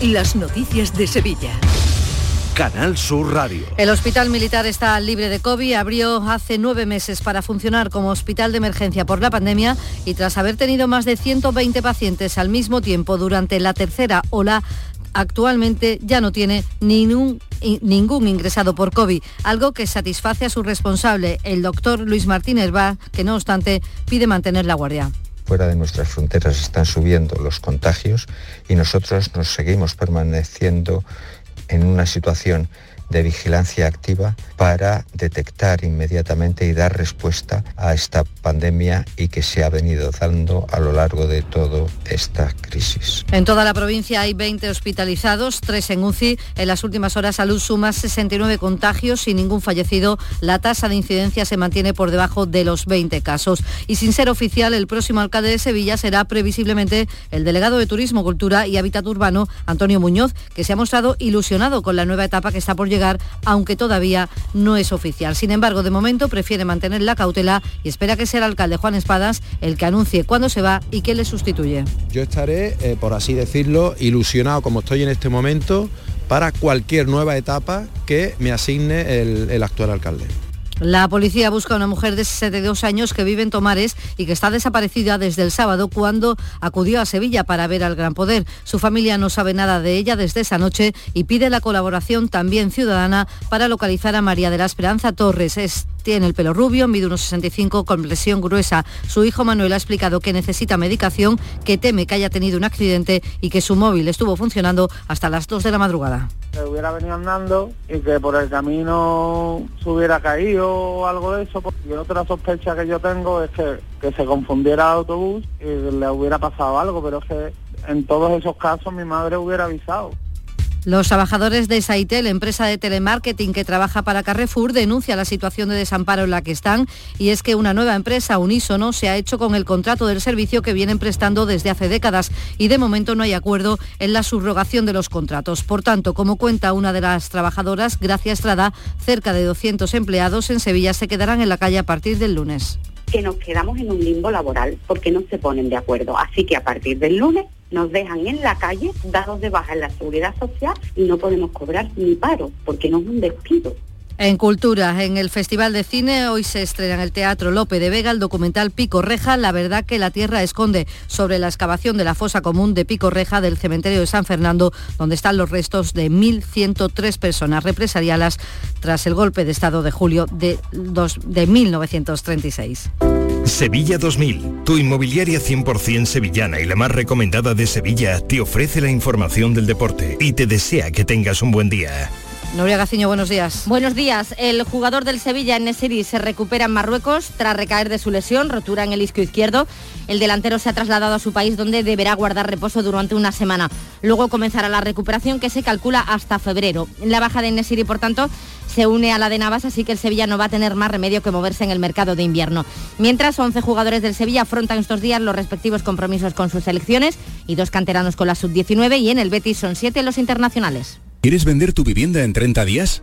Speaker 2: Las noticias de Sevilla.
Speaker 32: Canal Sur Radio.
Speaker 20: El Hospital Militar está libre de COVID. Abrió hace nueve meses para funcionar como hospital de emergencia por la pandemia y tras haber tenido más de 120 pacientes al mismo tiempo durante la tercera ola, actualmente ya no tiene ningún, ningún ingresado por COVID, algo que satisface a su responsable, el doctor Luis Martínez Va, que no obstante pide mantener la guardia
Speaker 21: fuera de nuestras fronteras están subiendo los contagios y nosotros nos seguimos permaneciendo en una situación de vigilancia activa para detectar inmediatamente y dar respuesta a esta pandemia y que se ha venido dando a lo largo de toda esta crisis.
Speaker 20: En toda la provincia hay 20 hospitalizados, 3 en UCI. En las últimas horas Salud suma 69 contagios y ningún fallecido. La tasa de incidencia se mantiene por debajo de los 20 casos. Y sin ser oficial, el próximo alcalde de Sevilla será previsiblemente el delegado de Turismo, Cultura y Hábitat Urbano, Antonio Muñoz, que se ha mostrado ilusionado con la nueva etapa que está por llegar aunque todavía no es oficial. Sin embargo, de momento prefiere mantener la cautela y espera que sea el alcalde Juan Espadas el que anuncie cuándo se va y quién le sustituye.
Speaker 33: Yo estaré, eh, por así decirlo, ilusionado como estoy en este momento para cualquier nueva etapa que me asigne el actual alcalde.
Speaker 20: La policía busca a una mujer de 62 años que vive en Tomares y que está desaparecida desde el sábado cuando acudió a Sevilla para ver al Gran Poder. Su familia no sabe nada de ella desde esa noche y pide la colaboración también ciudadana para localizar a María de la Esperanza Torres. Tiene el pelo rubio, mide unos 65 con lesión gruesa. Su hijo Manuel ha explicado que necesita medicación, que teme que haya tenido un accidente y que su móvil estuvo funcionando hasta las 2 de la madrugada
Speaker 34: que hubiera venido andando y que por el camino se hubiera caído o algo de eso. Y otra sospecha que yo tengo es que, que se confundiera el autobús y le hubiera pasado algo, pero es que en todos esos casos mi madre hubiera avisado.
Speaker 20: Los trabajadores de Saitel, empresa de telemarketing que trabaja para Carrefour, denuncia la situación de desamparo en la que están y es que una nueva empresa, Unísono, se ha hecho con el contrato del servicio que vienen prestando desde hace décadas y de momento no hay acuerdo en la subrogación de los contratos. Por tanto, como cuenta una de las trabajadoras, Gracia Estrada, cerca de 200 empleados en Sevilla se quedarán en la calle a partir del lunes
Speaker 35: que nos quedamos en un limbo laboral porque no se ponen de acuerdo. Así que a partir del lunes nos dejan en la calle, dados de baja en la seguridad social y no podemos cobrar ni paro porque no es un despido.
Speaker 20: En Cultura, en el Festival de Cine, hoy se estrena en el Teatro Lope de Vega el documental Pico Reja, La verdad que la tierra esconde, sobre la excavación de la fosa común de Pico Reja del cementerio de San Fernando, donde están los restos de 1.103 personas represaliadas tras el golpe de Estado de julio de, de 1936.
Speaker 32: Sevilla 2000, tu inmobiliaria 100% sevillana y la más recomendada de Sevilla, te ofrece la información del deporte y te desea que tengas un buen día.
Speaker 20: Nuria Gaciño, buenos días.
Speaker 36: Buenos días. El jugador del Sevilla, Nesiri, se recupera en Marruecos tras recaer de su lesión, rotura en el isquio izquierdo. El delantero se ha trasladado a su país donde deberá guardar reposo durante una semana. Luego comenzará la recuperación que se calcula hasta febrero. La baja de Nesiri, por tanto, se une a la de Navas, así que el Sevilla no va a tener más remedio que moverse en el mercado de invierno. Mientras, 11 jugadores del Sevilla afrontan estos días los respectivos compromisos con sus selecciones y dos canteranos con la sub-19 y en el Betis son siete los internacionales.
Speaker 37: ¿Quieres vender tu vivienda en 30 días?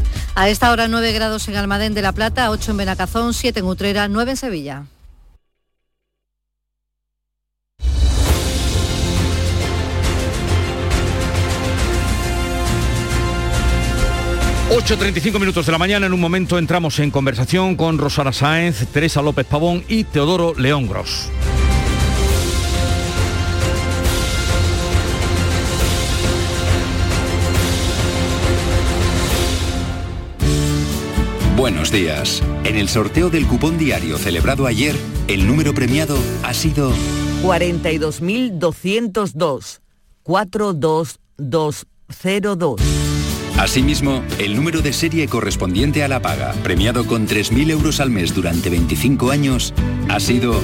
Speaker 20: A esta hora 9 grados en Almadén de la Plata, 8 en Benacazón, 7 en Utrera, 9 en Sevilla.
Speaker 1: ...8.35 minutos de la mañana, en un momento entramos en conversación con Rosana Sáenz, Teresa López Pavón y Teodoro León Gros.
Speaker 38: Buenos días. En el sorteo del cupón diario celebrado ayer, el número premiado ha sido
Speaker 39: 42.202 42202.
Speaker 38: Asimismo, el número de serie correspondiente a la paga, premiado con 3.000 euros al mes durante 25 años, ha sido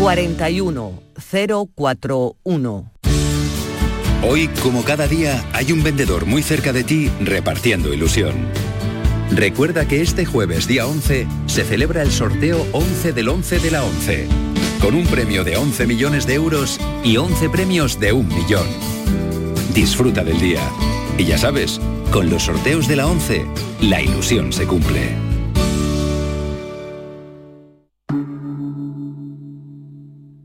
Speaker 39: 41041.
Speaker 38: Hoy, como cada día, hay un vendedor muy cerca de ti repartiendo ilusión. Recuerda que este jueves día 11 se celebra el sorteo 11 del 11 de la 11, con un premio de 11 millones de euros y 11 premios de un millón. Disfruta del día. Y ya sabes, con los sorteos de la 11, la ilusión se cumple.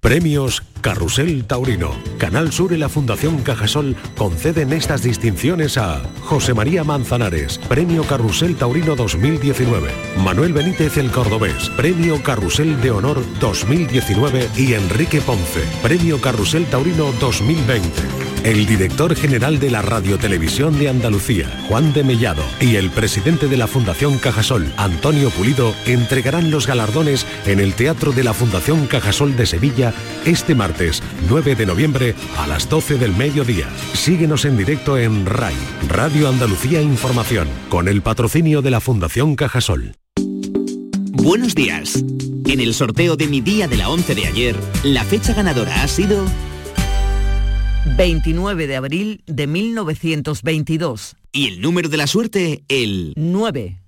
Speaker 40: Premios Carrusel Taurino. Canal Sur y la Fundación Cajasol conceden estas distinciones a José María Manzanares, Premio Carrusel Taurino 2019, Manuel Benítez el Cordobés, Premio Carrusel de Honor 2019 y Enrique Ponce, Premio Carrusel Taurino 2020. El director general de la Radiotelevisión de Andalucía, Juan de Mellado, y el presidente de la Fundación Cajasol, Antonio Pulido, entregarán los galardones en el Teatro de la Fundación Cajasol de Sevilla este martes 9 de noviembre a las 12 del mediodía. Síguenos en directo en RAI, Radio Andalucía Información, con el patrocinio de la Fundación Cajasol.
Speaker 25: Buenos días. En el sorteo de mi día de la 11 de ayer, la fecha ganadora ha sido
Speaker 39: 29 de abril de 1922.
Speaker 25: y el número de la suerte, el
Speaker 39: 9.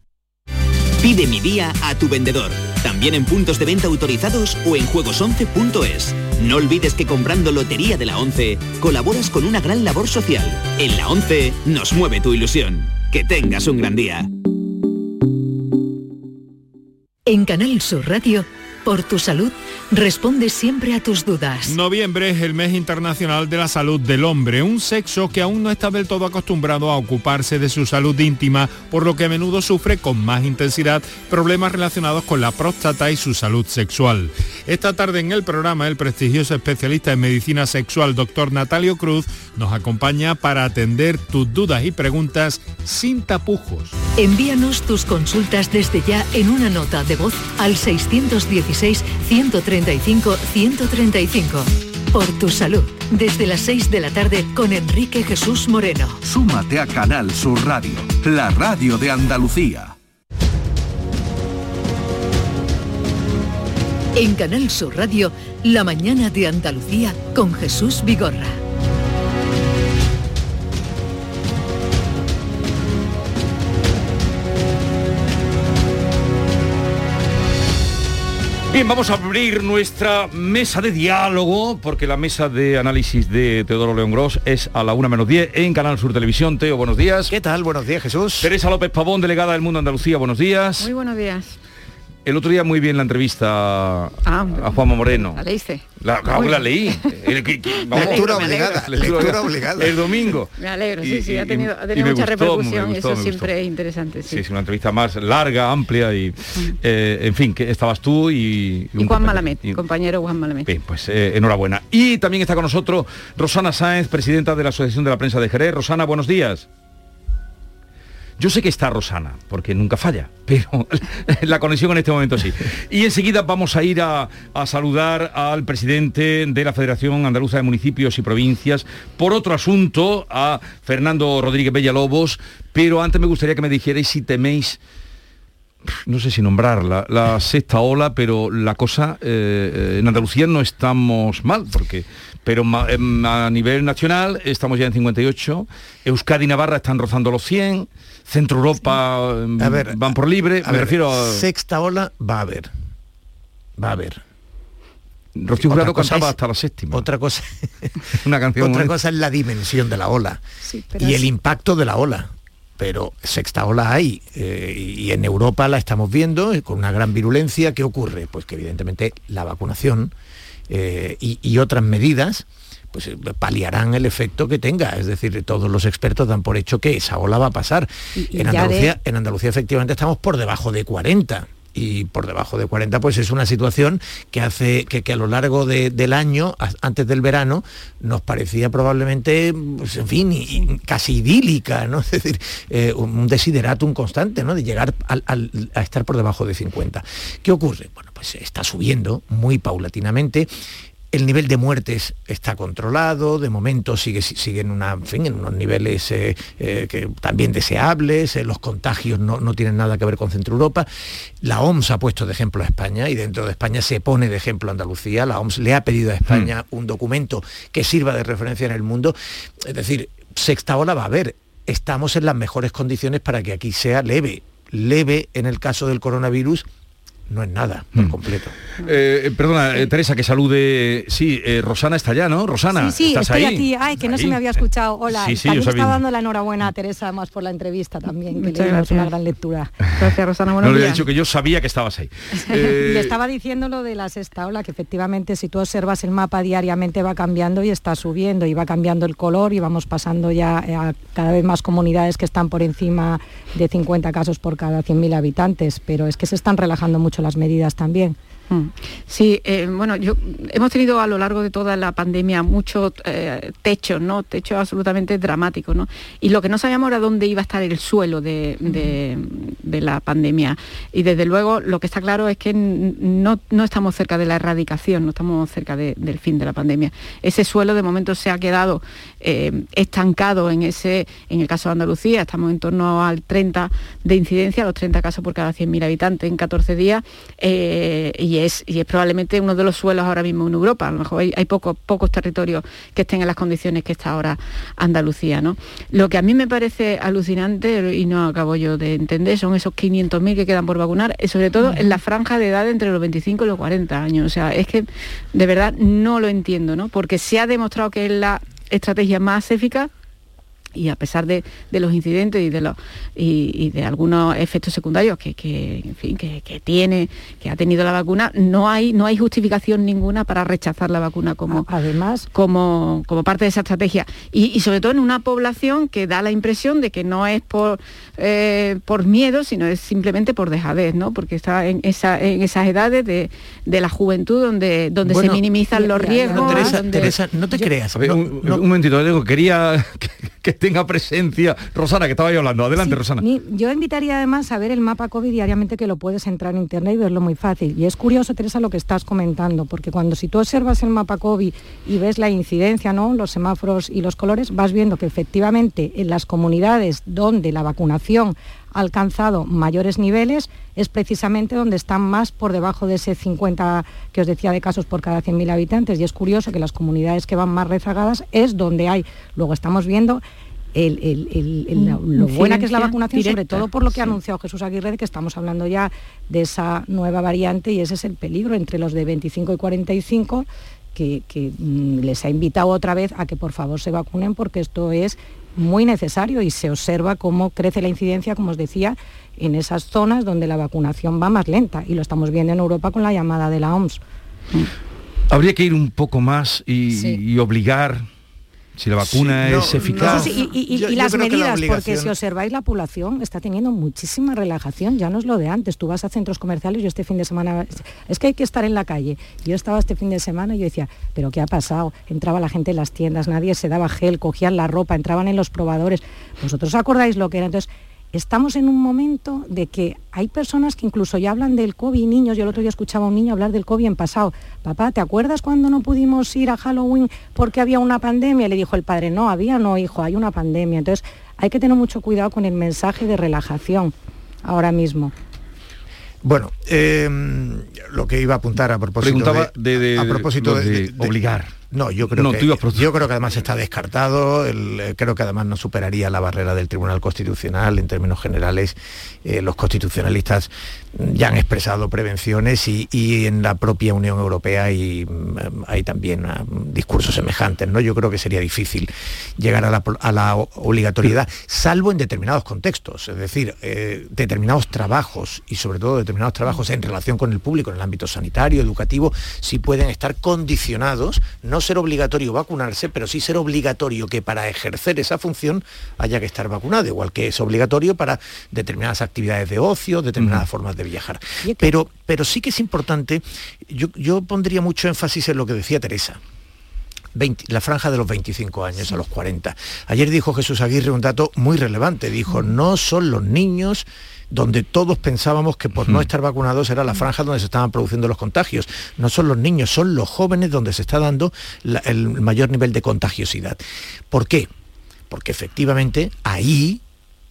Speaker 25: Pide mi día a tu vendedor. También en puntos de venta autorizados o en juegos11.es. No olvides que comprando Lotería de la 11 colaboras con una gran labor social. En la 11 nos mueve tu ilusión. Que tengas un gran día.
Speaker 2: En Canal Sur Radio, por tu salud, responde siempre a tus dudas.
Speaker 41: Noviembre es el mes internacional de la salud del hombre, un sexo que aún no está del todo acostumbrado a ocuparse de su salud íntima, por lo que a menudo sufre con más intensidad problemas relacionados con la próstata y su salud sexual. Esta tarde en el programa el prestigioso especialista en medicina sexual doctor Natalio Cruz nos acompaña para atender tus dudas y preguntas sin tapujos.
Speaker 2: Envíanos tus consultas desde ya en una nota de voz al 616-135-135. Por tu salud, desde las 6 de la tarde con Enrique Jesús Moreno.
Speaker 42: Súmate a Canal Sur Radio, la radio de Andalucía.
Speaker 2: En Canal Sur Radio, la mañana de Andalucía con Jesús Vigorra.
Speaker 1: Bien, vamos a abrir nuestra mesa de diálogo, porque la mesa de análisis de Teodoro León Gross es a la 1 menos 10 en Canal Sur Televisión. Teo, buenos días.
Speaker 43: ¿Qué tal? Buenos días, Jesús.
Speaker 1: Teresa López Pavón, delegada del Mundo Andalucía, buenos días.
Speaker 44: Muy buenos días.
Speaker 1: El otro día muy bien la entrevista
Speaker 44: Ah,
Speaker 1: a Juanma Moreno.
Speaker 44: La leíste.
Speaker 1: La, claro que la leí. El que- que- vamos,
Speaker 44: Lectura obligada,
Speaker 43: lectura obligada.
Speaker 1: El domingo.
Speaker 44: Me alegro, sí,
Speaker 1: Y-
Speaker 44: sí, ha tenido, ha mucha
Speaker 1: gustó,
Speaker 44: repercusión y
Speaker 1: gustó,
Speaker 44: eso siempre es interesante. Sí.
Speaker 1: Sí, es una entrevista más larga, amplia y, eh, en fin, que estabas tú y...
Speaker 44: Y Juan. Malamet, compañero Juan Malamet.
Speaker 1: Bien, pues eh, enhorabuena. Y también está con nosotros Rosana Sáenz, presidenta de la Asociación de la Prensa de Jerez. Rosana, buenos días. Yo sé que está Rosana, porque nunca falla, pero la conexión en este momento sí. Y enseguida vamos a ir a, saludar al presidente de la Federación Andaluza de Municipios y Provincias por otro asunto, a Fernando Rodríguez Bellalobos, pero antes me gustaría que me dijerais si teméis no sé si nombrarla, la sexta ola, pero la cosa, eh, en Andalucía no estamos mal, porque pero ma- em, a nivel nacional estamos ya en 58, Euskadi y Navarra están rozando los 100, Centro Europa em,
Speaker 43: A ver,
Speaker 1: van por libre,
Speaker 43: A
Speaker 1: me
Speaker 43: ver,
Speaker 1: refiero a...
Speaker 43: Sexta ola va a haber. Va a haber.
Speaker 1: Rocío Jurado cantaba
Speaker 43: es-
Speaker 1: hasta la séptima.
Speaker 43: Otra cosa,
Speaker 1: Una canción
Speaker 43: otra cosa es la dimensión de la ola y
Speaker 44: es-
Speaker 43: el impacto de la ola. Pero sexta ola hay eh, y en Europa la estamos viendo eh, con una gran virulencia. ¿Qué ocurre? Pues que evidentemente la vacunación eh, y, y otras medidas pues paliarán el efecto que tenga. Es decir, todos los expertos dan por hecho que esa ola va a pasar.
Speaker 20: Y- y
Speaker 43: en,
Speaker 20: de-
Speaker 43: Andalucía, en Andalucía efectivamente estamos por debajo de 40 y por debajo de 40 pues es una situación que hace que, que a lo largo de- del año antes del verano nos parecía probablemente pues, casi idílica no es decir eh, un desideratum constante no de llegar al- a estar por debajo de 50 qué ocurre bueno pues está subiendo muy paulatinamente el nivel de muertes está controlado, de momento sigue, sigue en, una, en, fin, en unos niveles eh, eh, que también deseables, eh, los contagios no, no tienen nada que ver con Centro Europa. La OMS ha puesto de ejemplo a España y dentro de España se pone de ejemplo a Andalucía. La OMS le ha pedido a España un documento que sirva de referencia en el mundo. Es decir, sexta ola va a haber. Estamos en las mejores condiciones para que aquí sea leve. Leve en el caso del coronavirus no es nada por completo.
Speaker 1: Eh, eh, perdona, eh, Teresa, que salude. Sí, eh, Rosana está allá, ¿no? Rosana,
Speaker 45: Sí, sí,
Speaker 1: ¿estás
Speaker 45: estoy
Speaker 1: ahí?
Speaker 45: aquí. Ay, que no se me había escuchado. Hola.
Speaker 1: Sí, sí,
Speaker 45: también estaba dando la enhorabuena a Teresa además por la entrevista también, que
Speaker 44: Muchas
Speaker 45: le
Speaker 44: gracias.
Speaker 45: una gran lectura.
Speaker 44: Gracias, Rosana.
Speaker 1: No le he dicho que yo sabía que estabas ahí. Eh,
Speaker 45: Le estaba diciendo lo de la sexta ola, que efectivamente si tú observas el mapa diariamente va cambiando y está subiendo y va cambiando el color y vamos pasando ya a cada vez más comunidades que están por encima de 50 casos por cada 100.000 habitantes, pero es que se están relajando mucho las medidas también.
Speaker 44: Mm. Sí, eh, bueno, yo, hemos tenido a lo largo de toda la pandemia muchos eh, techos, ¿no? Techos absolutamente dramáticos, ¿no? Y lo que no sabíamos era dónde iba a estar el suelo de, de- de la pandemia. Y desde luego lo que está claro es que no, no estamos cerca de la erradicación, no estamos cerca de- del fin de la pandemia. Ese suelo de momento se ha quedado eh, estancado en ese, en el caso de Andalucía, estamos en torno al 30 de incidencia, los 30 casos por cada 100.000 habitantes en 14 días, eh, y, es, y es probablemente uno de los suelos ahora mismo en Europa. A lo mejor hay, hay pocos, pocos territorios que estén en las condiciones que está ahora Andalucía. ¿no? Lo que a mí me parece alucinante, y no acabo yo de entender, son esos 500.000 que quedan por vacunar, y sobre todo en la franja de edad entre los 25 y los 40 años. O sea, es que de verdad no lo entiendo, ¿no? porque se ha demostrado que es la estrategia más eficaz y a pesar de, de los incidentes y de los y, y de algunos efectos secundarios que, que, en fin, que, que tiene que ha tenido la vacuna no hay no hay justificación ninguna para rechazar la vacuna como
Speaker 45: además
Speaker 44: como, como parte de esa estrategia y, y sobre todo en una población que da la impresión de que no es por eh, por miedo sino es simplemente por dejadez no porque está en esa en esas edades de, de la juventud donde donde
Speaker 43: Bueno,
Speaker 44: se minimizan los
Speaker 43: No,
Speaker 44: riesgos
Speaker 43: Teresa,
Speaker 44: donde-
Speaker 43: Teresa, no te creas.
Speaker 1: Ver, un, un momentito, digo, quería que, que tenga presencia Rosana, que estaba yo hablando. Adelante, Rosana.
Speaker 45: Yo invitaría además a ver el mapa COVID diariamente que lo puedes entrar en internet y verlo muy fácil. Y es curioso, Teresa, lo que estás comentando, porque cuando si tú observas el mapa COVID y ves la incidencia, ¿no? los semáforos y los colores, vas viendo que efectivamente en las comunidades donde la vacunación ha alcanzado mayores niveles es precisamente donde están más por debajo de ese 50 que os decía de casos por cada 100.000 habitantes y es curioso que las comunidades que van más rezagadas es donde hay luego estamos viendo el- el- el- el- lo buena que es la vacunación, sobre todo por lo que
Speaker 44: sí.
Speaker 45: ha anunciado Jesús Aguirre, de que estamos hablando ya de esa nueva variante y ese es el peligro entre los de 25 y 45 que, que, mm, les ha invitado otra vez a que por favor se vacunen porque esto es muy necesario y se observa cómo crece la incidencia, como os decía, en esas zonas donde la vacunación va más lenta y lo estamos viendo en Europa con la llamada de la OMS.
Speaker 1: Habría que ir un poco más y,
Speaker 45: Sí.
Speaker 1: y obligar, si la vacuna
Speaker 43: Sí, no,
Speaker 1: es eficaz.
Speaker 45: Sí, sí, y, y- y
Speaker 43: Yo- yo
Speaker 45: las
Speaker 43: la
Speaker 45: medidas, porque si observáis la población está teniendo muchísima relajación, ya no es lo de antes. Tú vas a centros comerciales, yo este fin de semana, es que hay que estar en la calle. Yo estaba este fin de semana y yo decía, pero ¿qué ha pasado? Entraba la gente en las tiendas, nadie se daba gel, cogían la ropa, entraban en los probadores. ¿Vosotros acordáis lo que era? Entonces, estamos en un momento de que hay personas que incluso ya hablan del COVID, niños, yo el otro día escuchaba a un niño hablar del COVID en pasado. Papá, ¿te acuerdas cuando no pudimos ir a Halloween porque había una pandemia? Le dijo el padre, no, había, no, hijo, hay una pandemia. Entonces, hay que tener mucho cuidado con el mensaje de relajación ahora mismo.
Speaker 43: Bueno, eh, lo que iba a apuntar a propósito
Speaker 1: Preguntaba de- de-
Speaker 43: a propósito
Speaker 1: lo
Speaker 43: de,
Speaker 1: de
Speaker 43: de-
Speaker 1: obligar.
Speaker 43: No, yo creo
Speaker 1: No,
Speaker 43: que yo creo que además está descartado. el- eh, creo que además no superaría la barrera del Tribunal Constitucional en términos generales. eh, los constitucionalistas ya han expresado prevenciones y, y en la propia Unión Europea hay, hay también ah, discursos semejantes. ¿no? Yo creo que sería difícil llegar a la, a la obligatoriedad, salvo en determinados contextos, es decir, eh, determinados trabajos y sobre todo determinados trabajos en relación con el público, en el ámbito sanitario, educativo, sí pueden estar condicionados, no ser obligatorio vacunarse, pero sí ser obligatorio que para ejercer esa función haya que estar vacunado, igual que es obligatorio para determinadas actividades de ocio, determinadas formas de viajar. Pero, pero sí que es importante, yo, yo pondría mucho énfasis en lo que decía Teresa. 20 la franja de los 25 años a los 40. Ayer dijo Jesús Aguirre un dato muy relevante. Dijo, no son los niños donde todos pensábamos que por no estar vacunados era la franja donde se estaban produciendo los contagios. No son los niños, son los jóvenes donde se está dando la- el mayor nivel de contagiosidad. ¿Por qué? Porque efectivamente ahí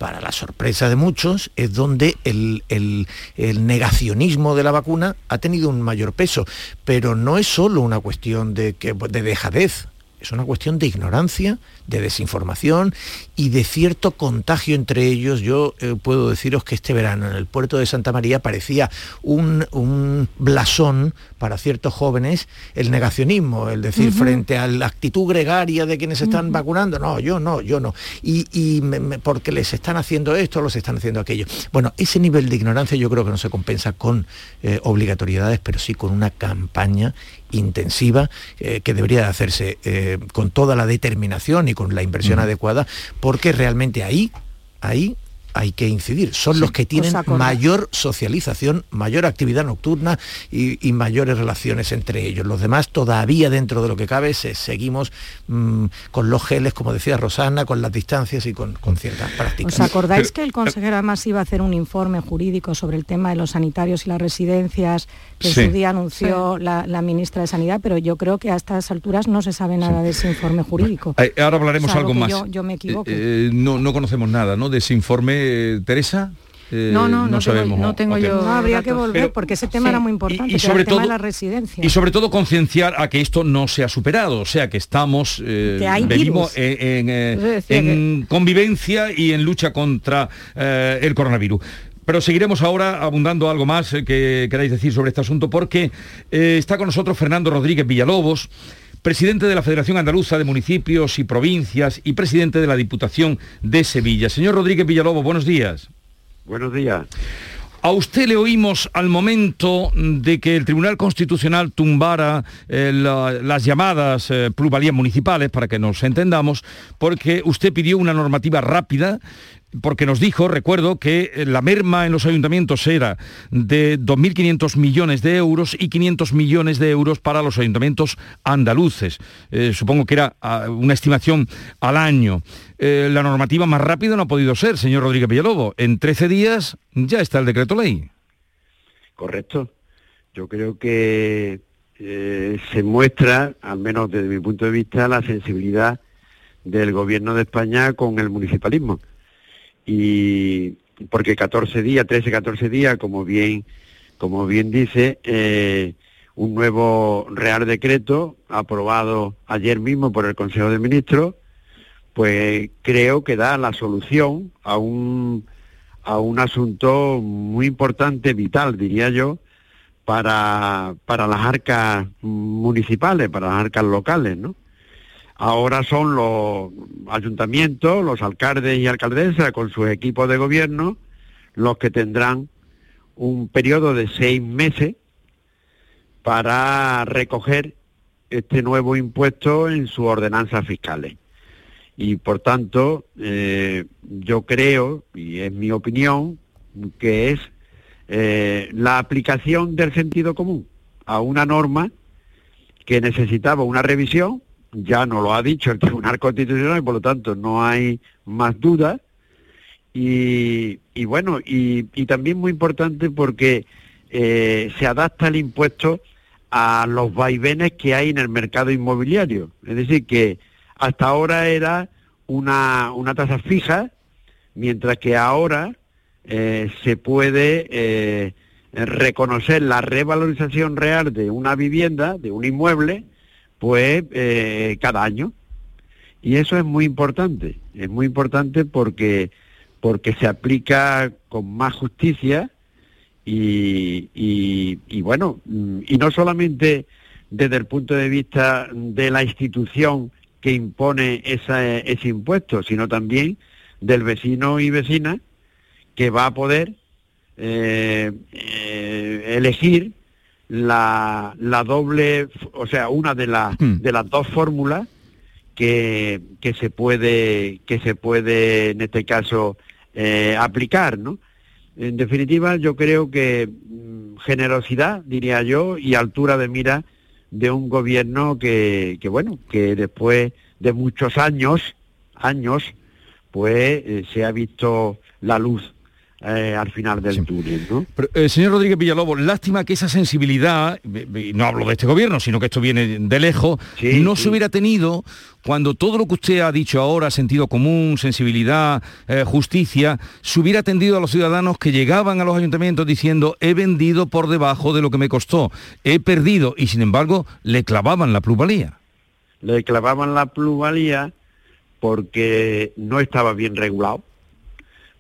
Speaker 43: para la sorpresa de muchos, es donde el, el- negacionismo de la vacuna ha tenido un mayor peso. Pero no es solo una cuestión de, que, de dejadez, es una cuestión de ignorancia, de desinformación y de cierto contagio entre ellos. Yo eh, puedo deciros que este verano en el puerto de Santa María parecía un, un blasón para ciertos jóvenes el negacionismo, el decir frente a la actitud gregaria de quienes están vacunando, no, yo no, yo no. Y, y me- me- porque les están haciendo esto, los están haciendo aquello. Bueno, ese nivel de ignorancia yo creo que no se compensa con eh, obligatoriedades, pero sí con una campaña intensiva eh, que debería de hacerse con toda la determinación y con la inversión adecuada, porque realmente ahí, ahí hay que incidir. Son los que tienen mayor socialización, mayor actividad nocturna y, y mayores relaciones entre ellos. Los demás todavía dentro de lo que cabe se- seguimos mm, con los geles, como decía Rosana, con las distancias y con, con ciertas prácticas.
Speaker 45: ¿Os acordáis que el consejero además iba a hacer un informe jurídico sobre el tema de los sanitarios y las residencias que
Speaker 1: Sí.
Speaker 45: en su día anunció la, la ministra de Sanidad? Pero yo creo que a estas alturas no se sabe nada de ese informe jurídico.
Speaker 1: Eh, ahora hablaremos algo más.
Speaker 45: Yo, yo me equivoco.
Speaker 1: Eh, no, no conocemos nada, ¿no? De ese informe, Teresa. Eh,
Speaker 45: no, no, no, tengo-
Speaker 1: sabemos.
Speaker 45: no tengo yo. No, habría que volver
Speaker 1: Pero-
Speaker 45: porque ese tema
Speaker 44: Sí.
Speaker 45: era muy importante,
Speaker 1: y sobre
Speaker 45: el tema
Speaker 1: todo-
Speaker 45: de la residencia.
Speaker 1: Y sobre todo concienciar a que esto no se ha superado, o sea que estamos, eh,
Speaker 45: Que hay
Speaker 1: vivimos
Speaker 45: virus.
Speaker 1: en, en, eh, convivencia y en lucha contra eh, el coronavirus. Pero seguiremos ahora abundando algo más que queráis decir sobre este asunto porque eh, está con nosotros Fernando Rodríguez Villalobos, presidente de la Federación Andaluza de Municipios y Provincias y presidente de la Diputación de Sevilla. Señor Rodríguez Villalobos, buenos días.
Speaker 46: Buenos días.
Speaker 1: A usted le oímos al momento de que el Tribunal Constitucional tumbara eh, la- las llamadas eh, plusvalías municipales, para que nos entendamos, porque usted pidió una normativa rápida, porque nos dijo, recuerdo, que eh, la merma en los ayuntamientos era de 2.500 millones de euros y 500 millones de euros para los ayuntamientos andaluces. Eh, supongo que era ah, una estimación al año. Eh, la normativa más rápida no ha podido ser, señor Rodríguez Villalobo. En 13 días ya está el decreto ley.
Speaker 46: Correcto. Yo creo que se muestra, al menos desde mi punto de vista, la sensibilidad del gobierno de España con el municipalismo. Y porque 14 días, 13, 14 días, como bien, como bien dice, eh, un nuevo Real Decreto aprobado ayer mismo por el Consejo de Ministros, pues creo que da la solución a un, a un asunto muy importante, vital, diría yo, para, para las arcas municipales, para las arcas locales, ¿no? Ahora son los ayuntamientos, los alcaldes y alcaldesas con sus equipos de gobierno los que tendrán un periodo de seis meses para recoger este nuevo impuesto en sus ordenanzas fiscales. Y por tanto, eh, yo creo, y es mi opinión, que es eh, la aplicación del sentido común a una norma que necesitaba una revisión, ya no lo ha dicho el Tribunal Constitucional y por lo tanto no hay más dudas. Y, bueno, y, también muy importante porque eh, se adapta el impuesto a los vaivenes que hay en el mercado inmobiliario. Es decir, que hasta ahora era una, una tasa fija, mientras que ahora eh, se puede eh, reconocer la revalorización real de una vivienda, de un inmueble, pues eh, cada año. Y eso es muy importante, es muy importante porque, porque se aplica con más justicia y, y bueno, y no solamente desde el punto de vista de la institución que impone ese impuesto, sino también del vecino y vecina que va a poder eh, eh, elegir la, doble, o sea, una de, las hmm. de las dos fórmulas que, que, se puede, que se puede en este caso eh, aplicar, ¿no? En definitiva, yo creo que mm, generosidad, diría yo, y altura de mira de un gobierno que, que bueno, que después de muchos años, años, pues eh, se ha visto la luz eh, al final del túnel. ¿no?
Speaker 1: Eh, señor Rodríguez Villalobos, lástima que esa sensibilidad, no hablo de este gobierno, sino que esto viene de lejos, no se hubiera tenido cuando todo lo que usted ha dicho ahora, sentido común, sensibilidad, justicia, se hubiera atendido a los ciudadanos que llegaban a los ayuntamientos diciendo he vendido por debajo de lo que me costó, he perdido y sin embargo le clavaban la plusvalía.
Speaker 46: Le clavaban la plusvalía porque no estaba bien regulado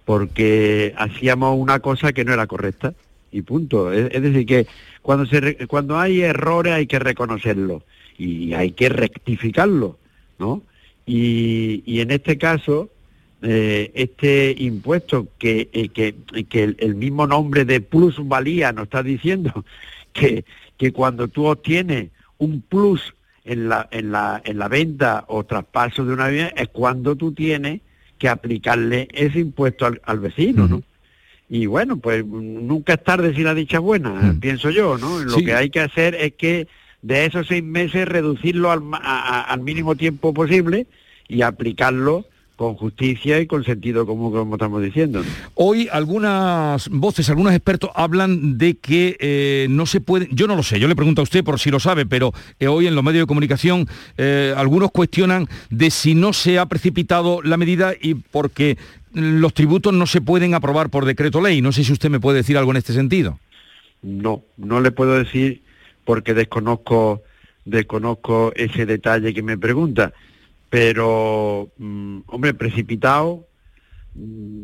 Speaker 46: porque hacíamos una cosa que no era correcta y punto. Es, decir, que cuando, se, cuando hay errores hay que reconocerlo y hay que rectificarlo, ¿no? Y, en este caso, eh, este impuesto que, eh, que, el, mismo nombre de plusvalía nos está diciendo que, que cuando tú obtienes un plus en la, en la, en la venta o traspaso de una vivienda es cuando tú tienes que aplicarle ese impuesto al, vecino, ¿no? Y bueno, pues nunca es tarde si la dicha es buena, pienso yo, ¿no? Lo que hay que hacer es que de esos seis meses reducirlo al, al mínimo tiempo posible y aplicarlo con justicia y con sentido común, como estamos diciendo.
Speaker 1: Hoy algunas voces, algunos expertos hablan de que eh, no se puede, yo no lo sé, yo le pregunto a usted por si lo sabe, pero eh, hoy en los medios de comunicación eh, algunos cuestionan de si no se ha precipitado la medida y porque los tributos no se pueden aprobar por decreto ley. No sé si usted me puede decir algo en este sentido.
Speaker 46: No, no le puedo decir porque desconozco, desconozco ese detalle que me pregunta pero, mm, hombre, precipitado, mm,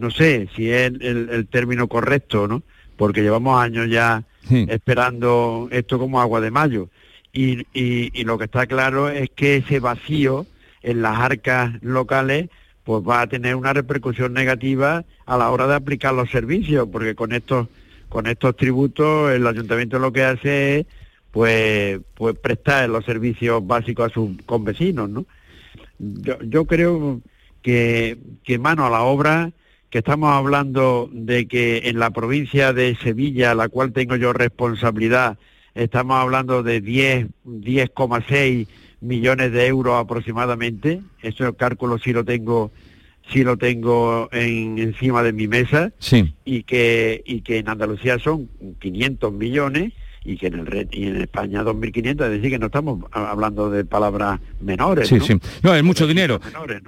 Speaker 46: no sé si es el, término correcto, ¿no? Porque llevamos años ya esperando esto como agua de mayo. Y, y, lo que está claro es que ese vacío en las arcas locales pues va a tener una repercusión negativa a la hora de aplicar los servicios, porque con estos con estos tributos el ayuntamiento lo que hace es pues, pues prestar los servicios básicos a sus convecinos, ¿no? Yo, yo creo que, que mano a la obra, que estamos hablando de que en la provincia de Sevilla, la cual tengo yo responsabilidad, estamos hablando de 10, 10,6 millones de euros aproximadamente. Eso el cálculo sí lo tengo sí lo tengo en, encima de mi mesa
Speaker 1: sí.
Speaker 46: y que y que en Andalucía son 500 millones y que en el red, y en España 2.500, es decir, que no estamos hablando de palabras menores.
Speaker 1: Sí,
Speaker 46: ¿no?
Speaker 1: sí. No, es mucho dinero.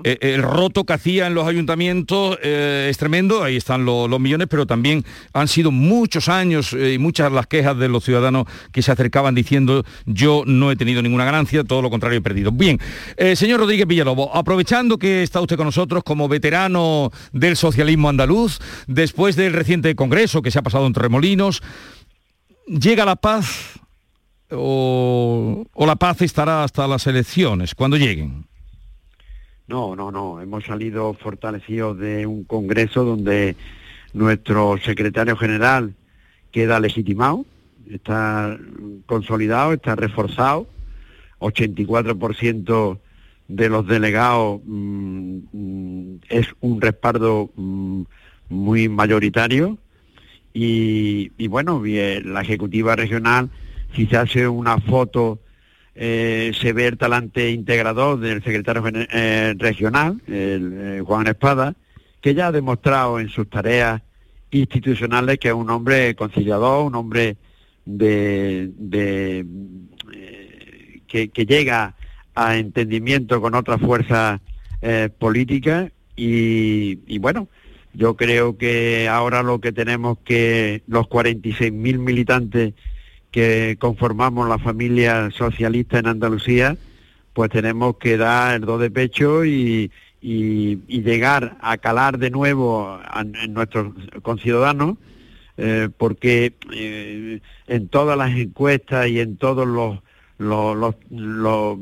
Speaker 1: Eh, el roto que hacía en los ayuntamientos eh, es tremendo, ahí están lo- los millones, pero también han sido muchos años eh, y muchas las quejas de los ciudadanos que se acercaban diciendo yo no he tenido ninguna ganancia, todo lo contrario he perdido. Bien, eh, señor Rodríguez Villalobos, aprovechando que está usted con nosotros como veterano del socialismo andaluz, después del reciente congreso que se ha pasado en Torremolinos, ¿llega la paz o, o la paz estará hasta las elecciones, cuando lleguen?
Speaker 46: No, no, no. Hemos salido fortalecidos de un congreso donde nuestro secretario general queda legitimado, está consolidado, está reforzado. 84% de los delegados mm, mm, es un respaldo mm, muy mayoritario. Y, bueno, bien, la ejecutiva regional, si se hace una foto eh, se ve el talante integrador del secretario eh, regional, el, eh, Juan Espada, que ya ha demostrado en sus tareas institucionales que es un hombre conciliador, un hombre de, eh, que, llega a entendimiento con otras fuerzas eh, políticas y bueno, yo creo que ahora lo que tenemos que los 46.000 militantes que conformamos la familia socialista en Andalucía, pues tenemos que dar el do de pecho y, y- y llegar a calar de nuevo en nuestros conciudadanos, eh, porque eh, en todas las encuestas y en todos los, los, los- los-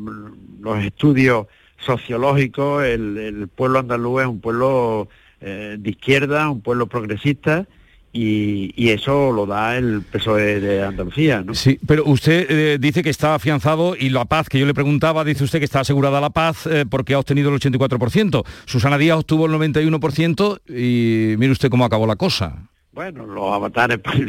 Speaker 46: los estudios sociológicos, el, el pueblo andaluz es un pueblo eh, de izquierda, un pueblo progresista, y, y eso lo da el PSOE de Andalucía, ¿no?
Speaker 1: Sí, pero usted eh, dice que está afianzado y la paz, que yo le preguntaba, dice usted que está asegurada la paz eh, porque ha obtenido el 84%. Susana Díaz obtuvo el 91% y mire usted cómo acabó la cosa.
Speaker 46: Bueno, los avatares, pues,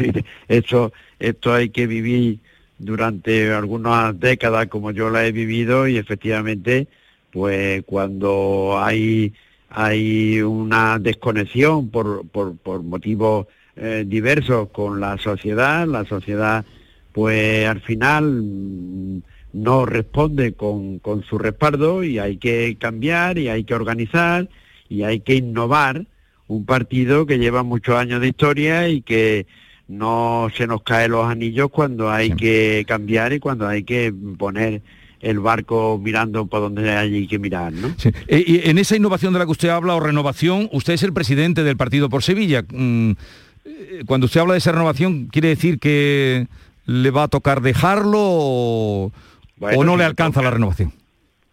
Speaker 46: esto, esto hay que vivir durante algunas décadas como yo la he vivido y efectivamente, pues cuando hay, hay una desconexión por, por, por motivos eh, diversos con la sociedad, la sociedad pues al final mm, no responde con, con su respaldo y hay que cambiar y hay que organizar y hay que innovar un partido que lleva muchos años de historia y que no se nos caen los anillos cuando hay que cambiar y cuando hay que poner el barco mirando por donde hay que mirar, ¿no?
Speaker 1: Sí. Eh, y en esa innovación de la que usted habla o renovación, usted es el presidente del Partido por Sevilla. Mm, eh, Cuando usted habla de esa renovación, ¿quiere decir que le va a tocar dejarlo o,
Speaker 46: Bueno,
Speaker 1: o no
Speaker 46: si
Speaker 1: le alcanza la renovación?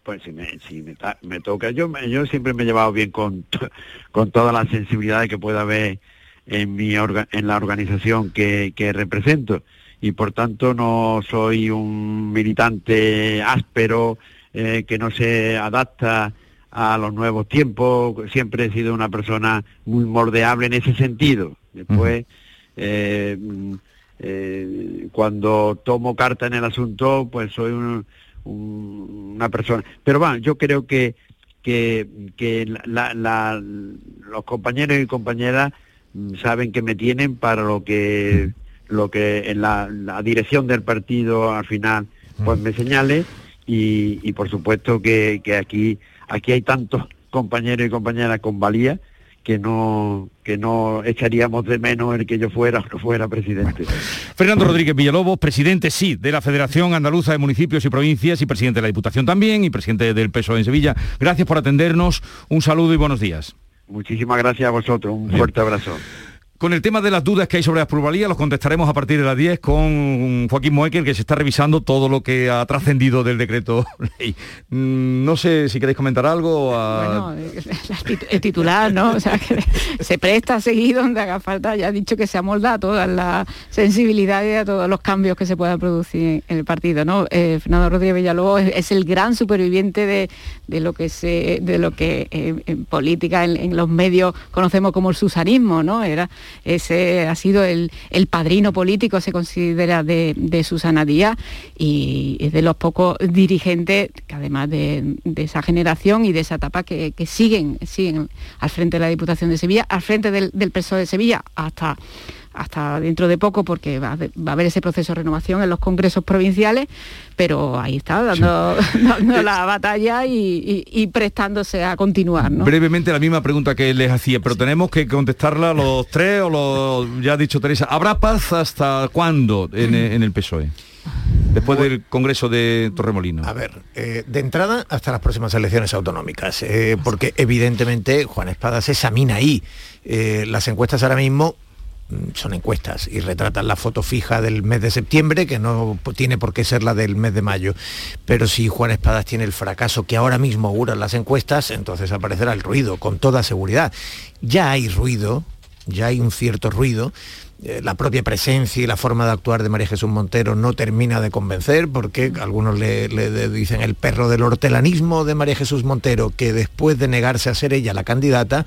Speaker 46: Pues si me, si me, ta- me toca, yo, me- yo siempre me he llevado bien con, con toda la sensibilidad que pueda haber en, mi orga- en la organización que, que represento y por tanto no soy un militante áspero eh, que no se adapta a los nuevos tiempos, siempre he sido una persona muy moldeable en ese sentido. Después, eh, mm, eh, cuando tomo carta en el asunto, pues soy un- un- una persona. Pero bueno, yo creo que, que, que la- la- los compañeros y compañeras mm, saben que me tienen para lo que lo que en la, la dirección del partido al final pues me señale y, y por supuesto que, que aquí aquí hay tantos compañeros y compañeras con valía que no que no echaríamos de menos el que yo fuera o no fuera presidente.
Speaker 1: Fernando Rodríguez Villalobos, presidente, sí, de la Federación Andaluza de Municipios y Provincias y presidente de la Diputación también y presidente del PSOE en Sevilla. Gracias por atendernos, un saludo y buenos días.
Speaker 46: Muchísimas gracias a vosotros, un fuerte abrazo.
Speaker 1: Con el tema de las dudas que hay sobre las plusvalías, los contestaremos a partir de las 10 con Joaquín Moekel, que se está revisando todo lo que ha trascendido del decreto ley. Mm, No sé si queréis comentar algo.
Speaker 44: Bueno, el titular, ¿no? O sea, que se presta a seguir donde haga falta. Ya ha dicho que se amolda a todas las sensibilidades, a todos los cambios que se puedan producir en el partido, ¿no? Eh, Fernando Rodríguez Villalobos es, el gran superviviente de, lo que se, de lo que eh, en política, en, en los medios conocemos como el susanismo, ¿no? Era ese ha sido el, el padrino político, se considera de, de Susana Díaz y es de los pocos dirigentes que además de, de esa generación y de esa etapa que, que siguen, siguen al frente de la Diputación de Sevilla, al frente del, del PSOE de Sevilla hasta hasta dentro de poco porque va, a haber ese proceso de renovación en los congresos provinciales, pero ahí está dando, la batalla y, prestándose a continuar.
Speaker 1: Brevemente la misma pregunta que les hacía, pero tenemos que contestarla los tres o los, ya ha dicho Teresa, ¿habrá paz hasta cuándo en, el PSOE? después del Congreso de Torremolino?
Speaker 43: A ver, eh, de entrada hasta las próximas elecciones autonómicas, eh, porque evidentemente Juan Espadas examina ahí. Eh, las encuestas ahora mismo Mm, son encuestas y retratan la foto fija del mes de septiembre, que no tiene por qué ser la del mes de mayo. Pero si Juan Espadas tiene el fracaso que ahora mismo auguran las encuestas, entonces aparecerá el ruido, con toda seguridad. Ya hay ruido, ya hay un cierto ruido, eh, la propia presencia y la forma de actuar de María Jesús Montero no termina de convencer, porque algunos le, dicen el perro del hortelanismo de María Jesús Montero, que después de negarse a ser ella la candidata,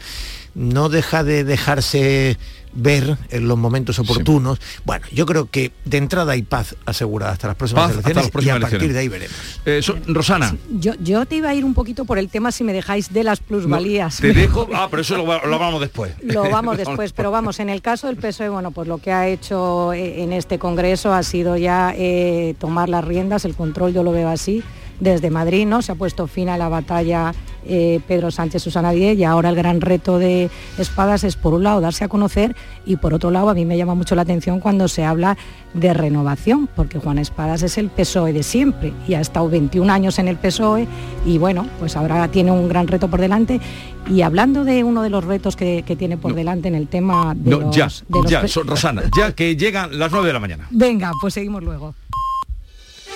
Speaker 43: no deja de dejarse ver en los momentos oportunos. Bueno, yo creo que de entrada hay paz asegurada hasta las próximas elecciones y a partir de ahí veremos.
Speaker 1: Eh, Rosana.
Speaker 45: Yo, yo te iba a ir un poquito por el tema, si me dejáis, de las plusvalías.
Speaker 1: te dejo, ah, pero eso lo, vamos después.
Speaker 45: Lo vamos después, pero vamos, en el caso del PSOE, bueno, pues lo que ha hecho eh, en este Congreso ha sido ya eh, tomar las riendas, el control yo lo veo así, desde Madrid, ¿no? Se ha puesto fin a la batalla eh, Pedro Sánchez Susana Díez y ahora el gran reto de Espadas es por un lado darse a conocer y por otro lado a mí me llama mucho la atención cuando se habla de renovación, porque Juan Espadas es el PSOE de siempre y ha estado 21 años en el PSOE y bueno, pues ahora tiene un gran reto por delante y hablando de uno de los retos que, tiene por delante en el tema de
Speaker 1: ya, ya, Rosana, ya que llegan las 9 de la mañana.
Speaker 45: Venga, pues seguimos luego.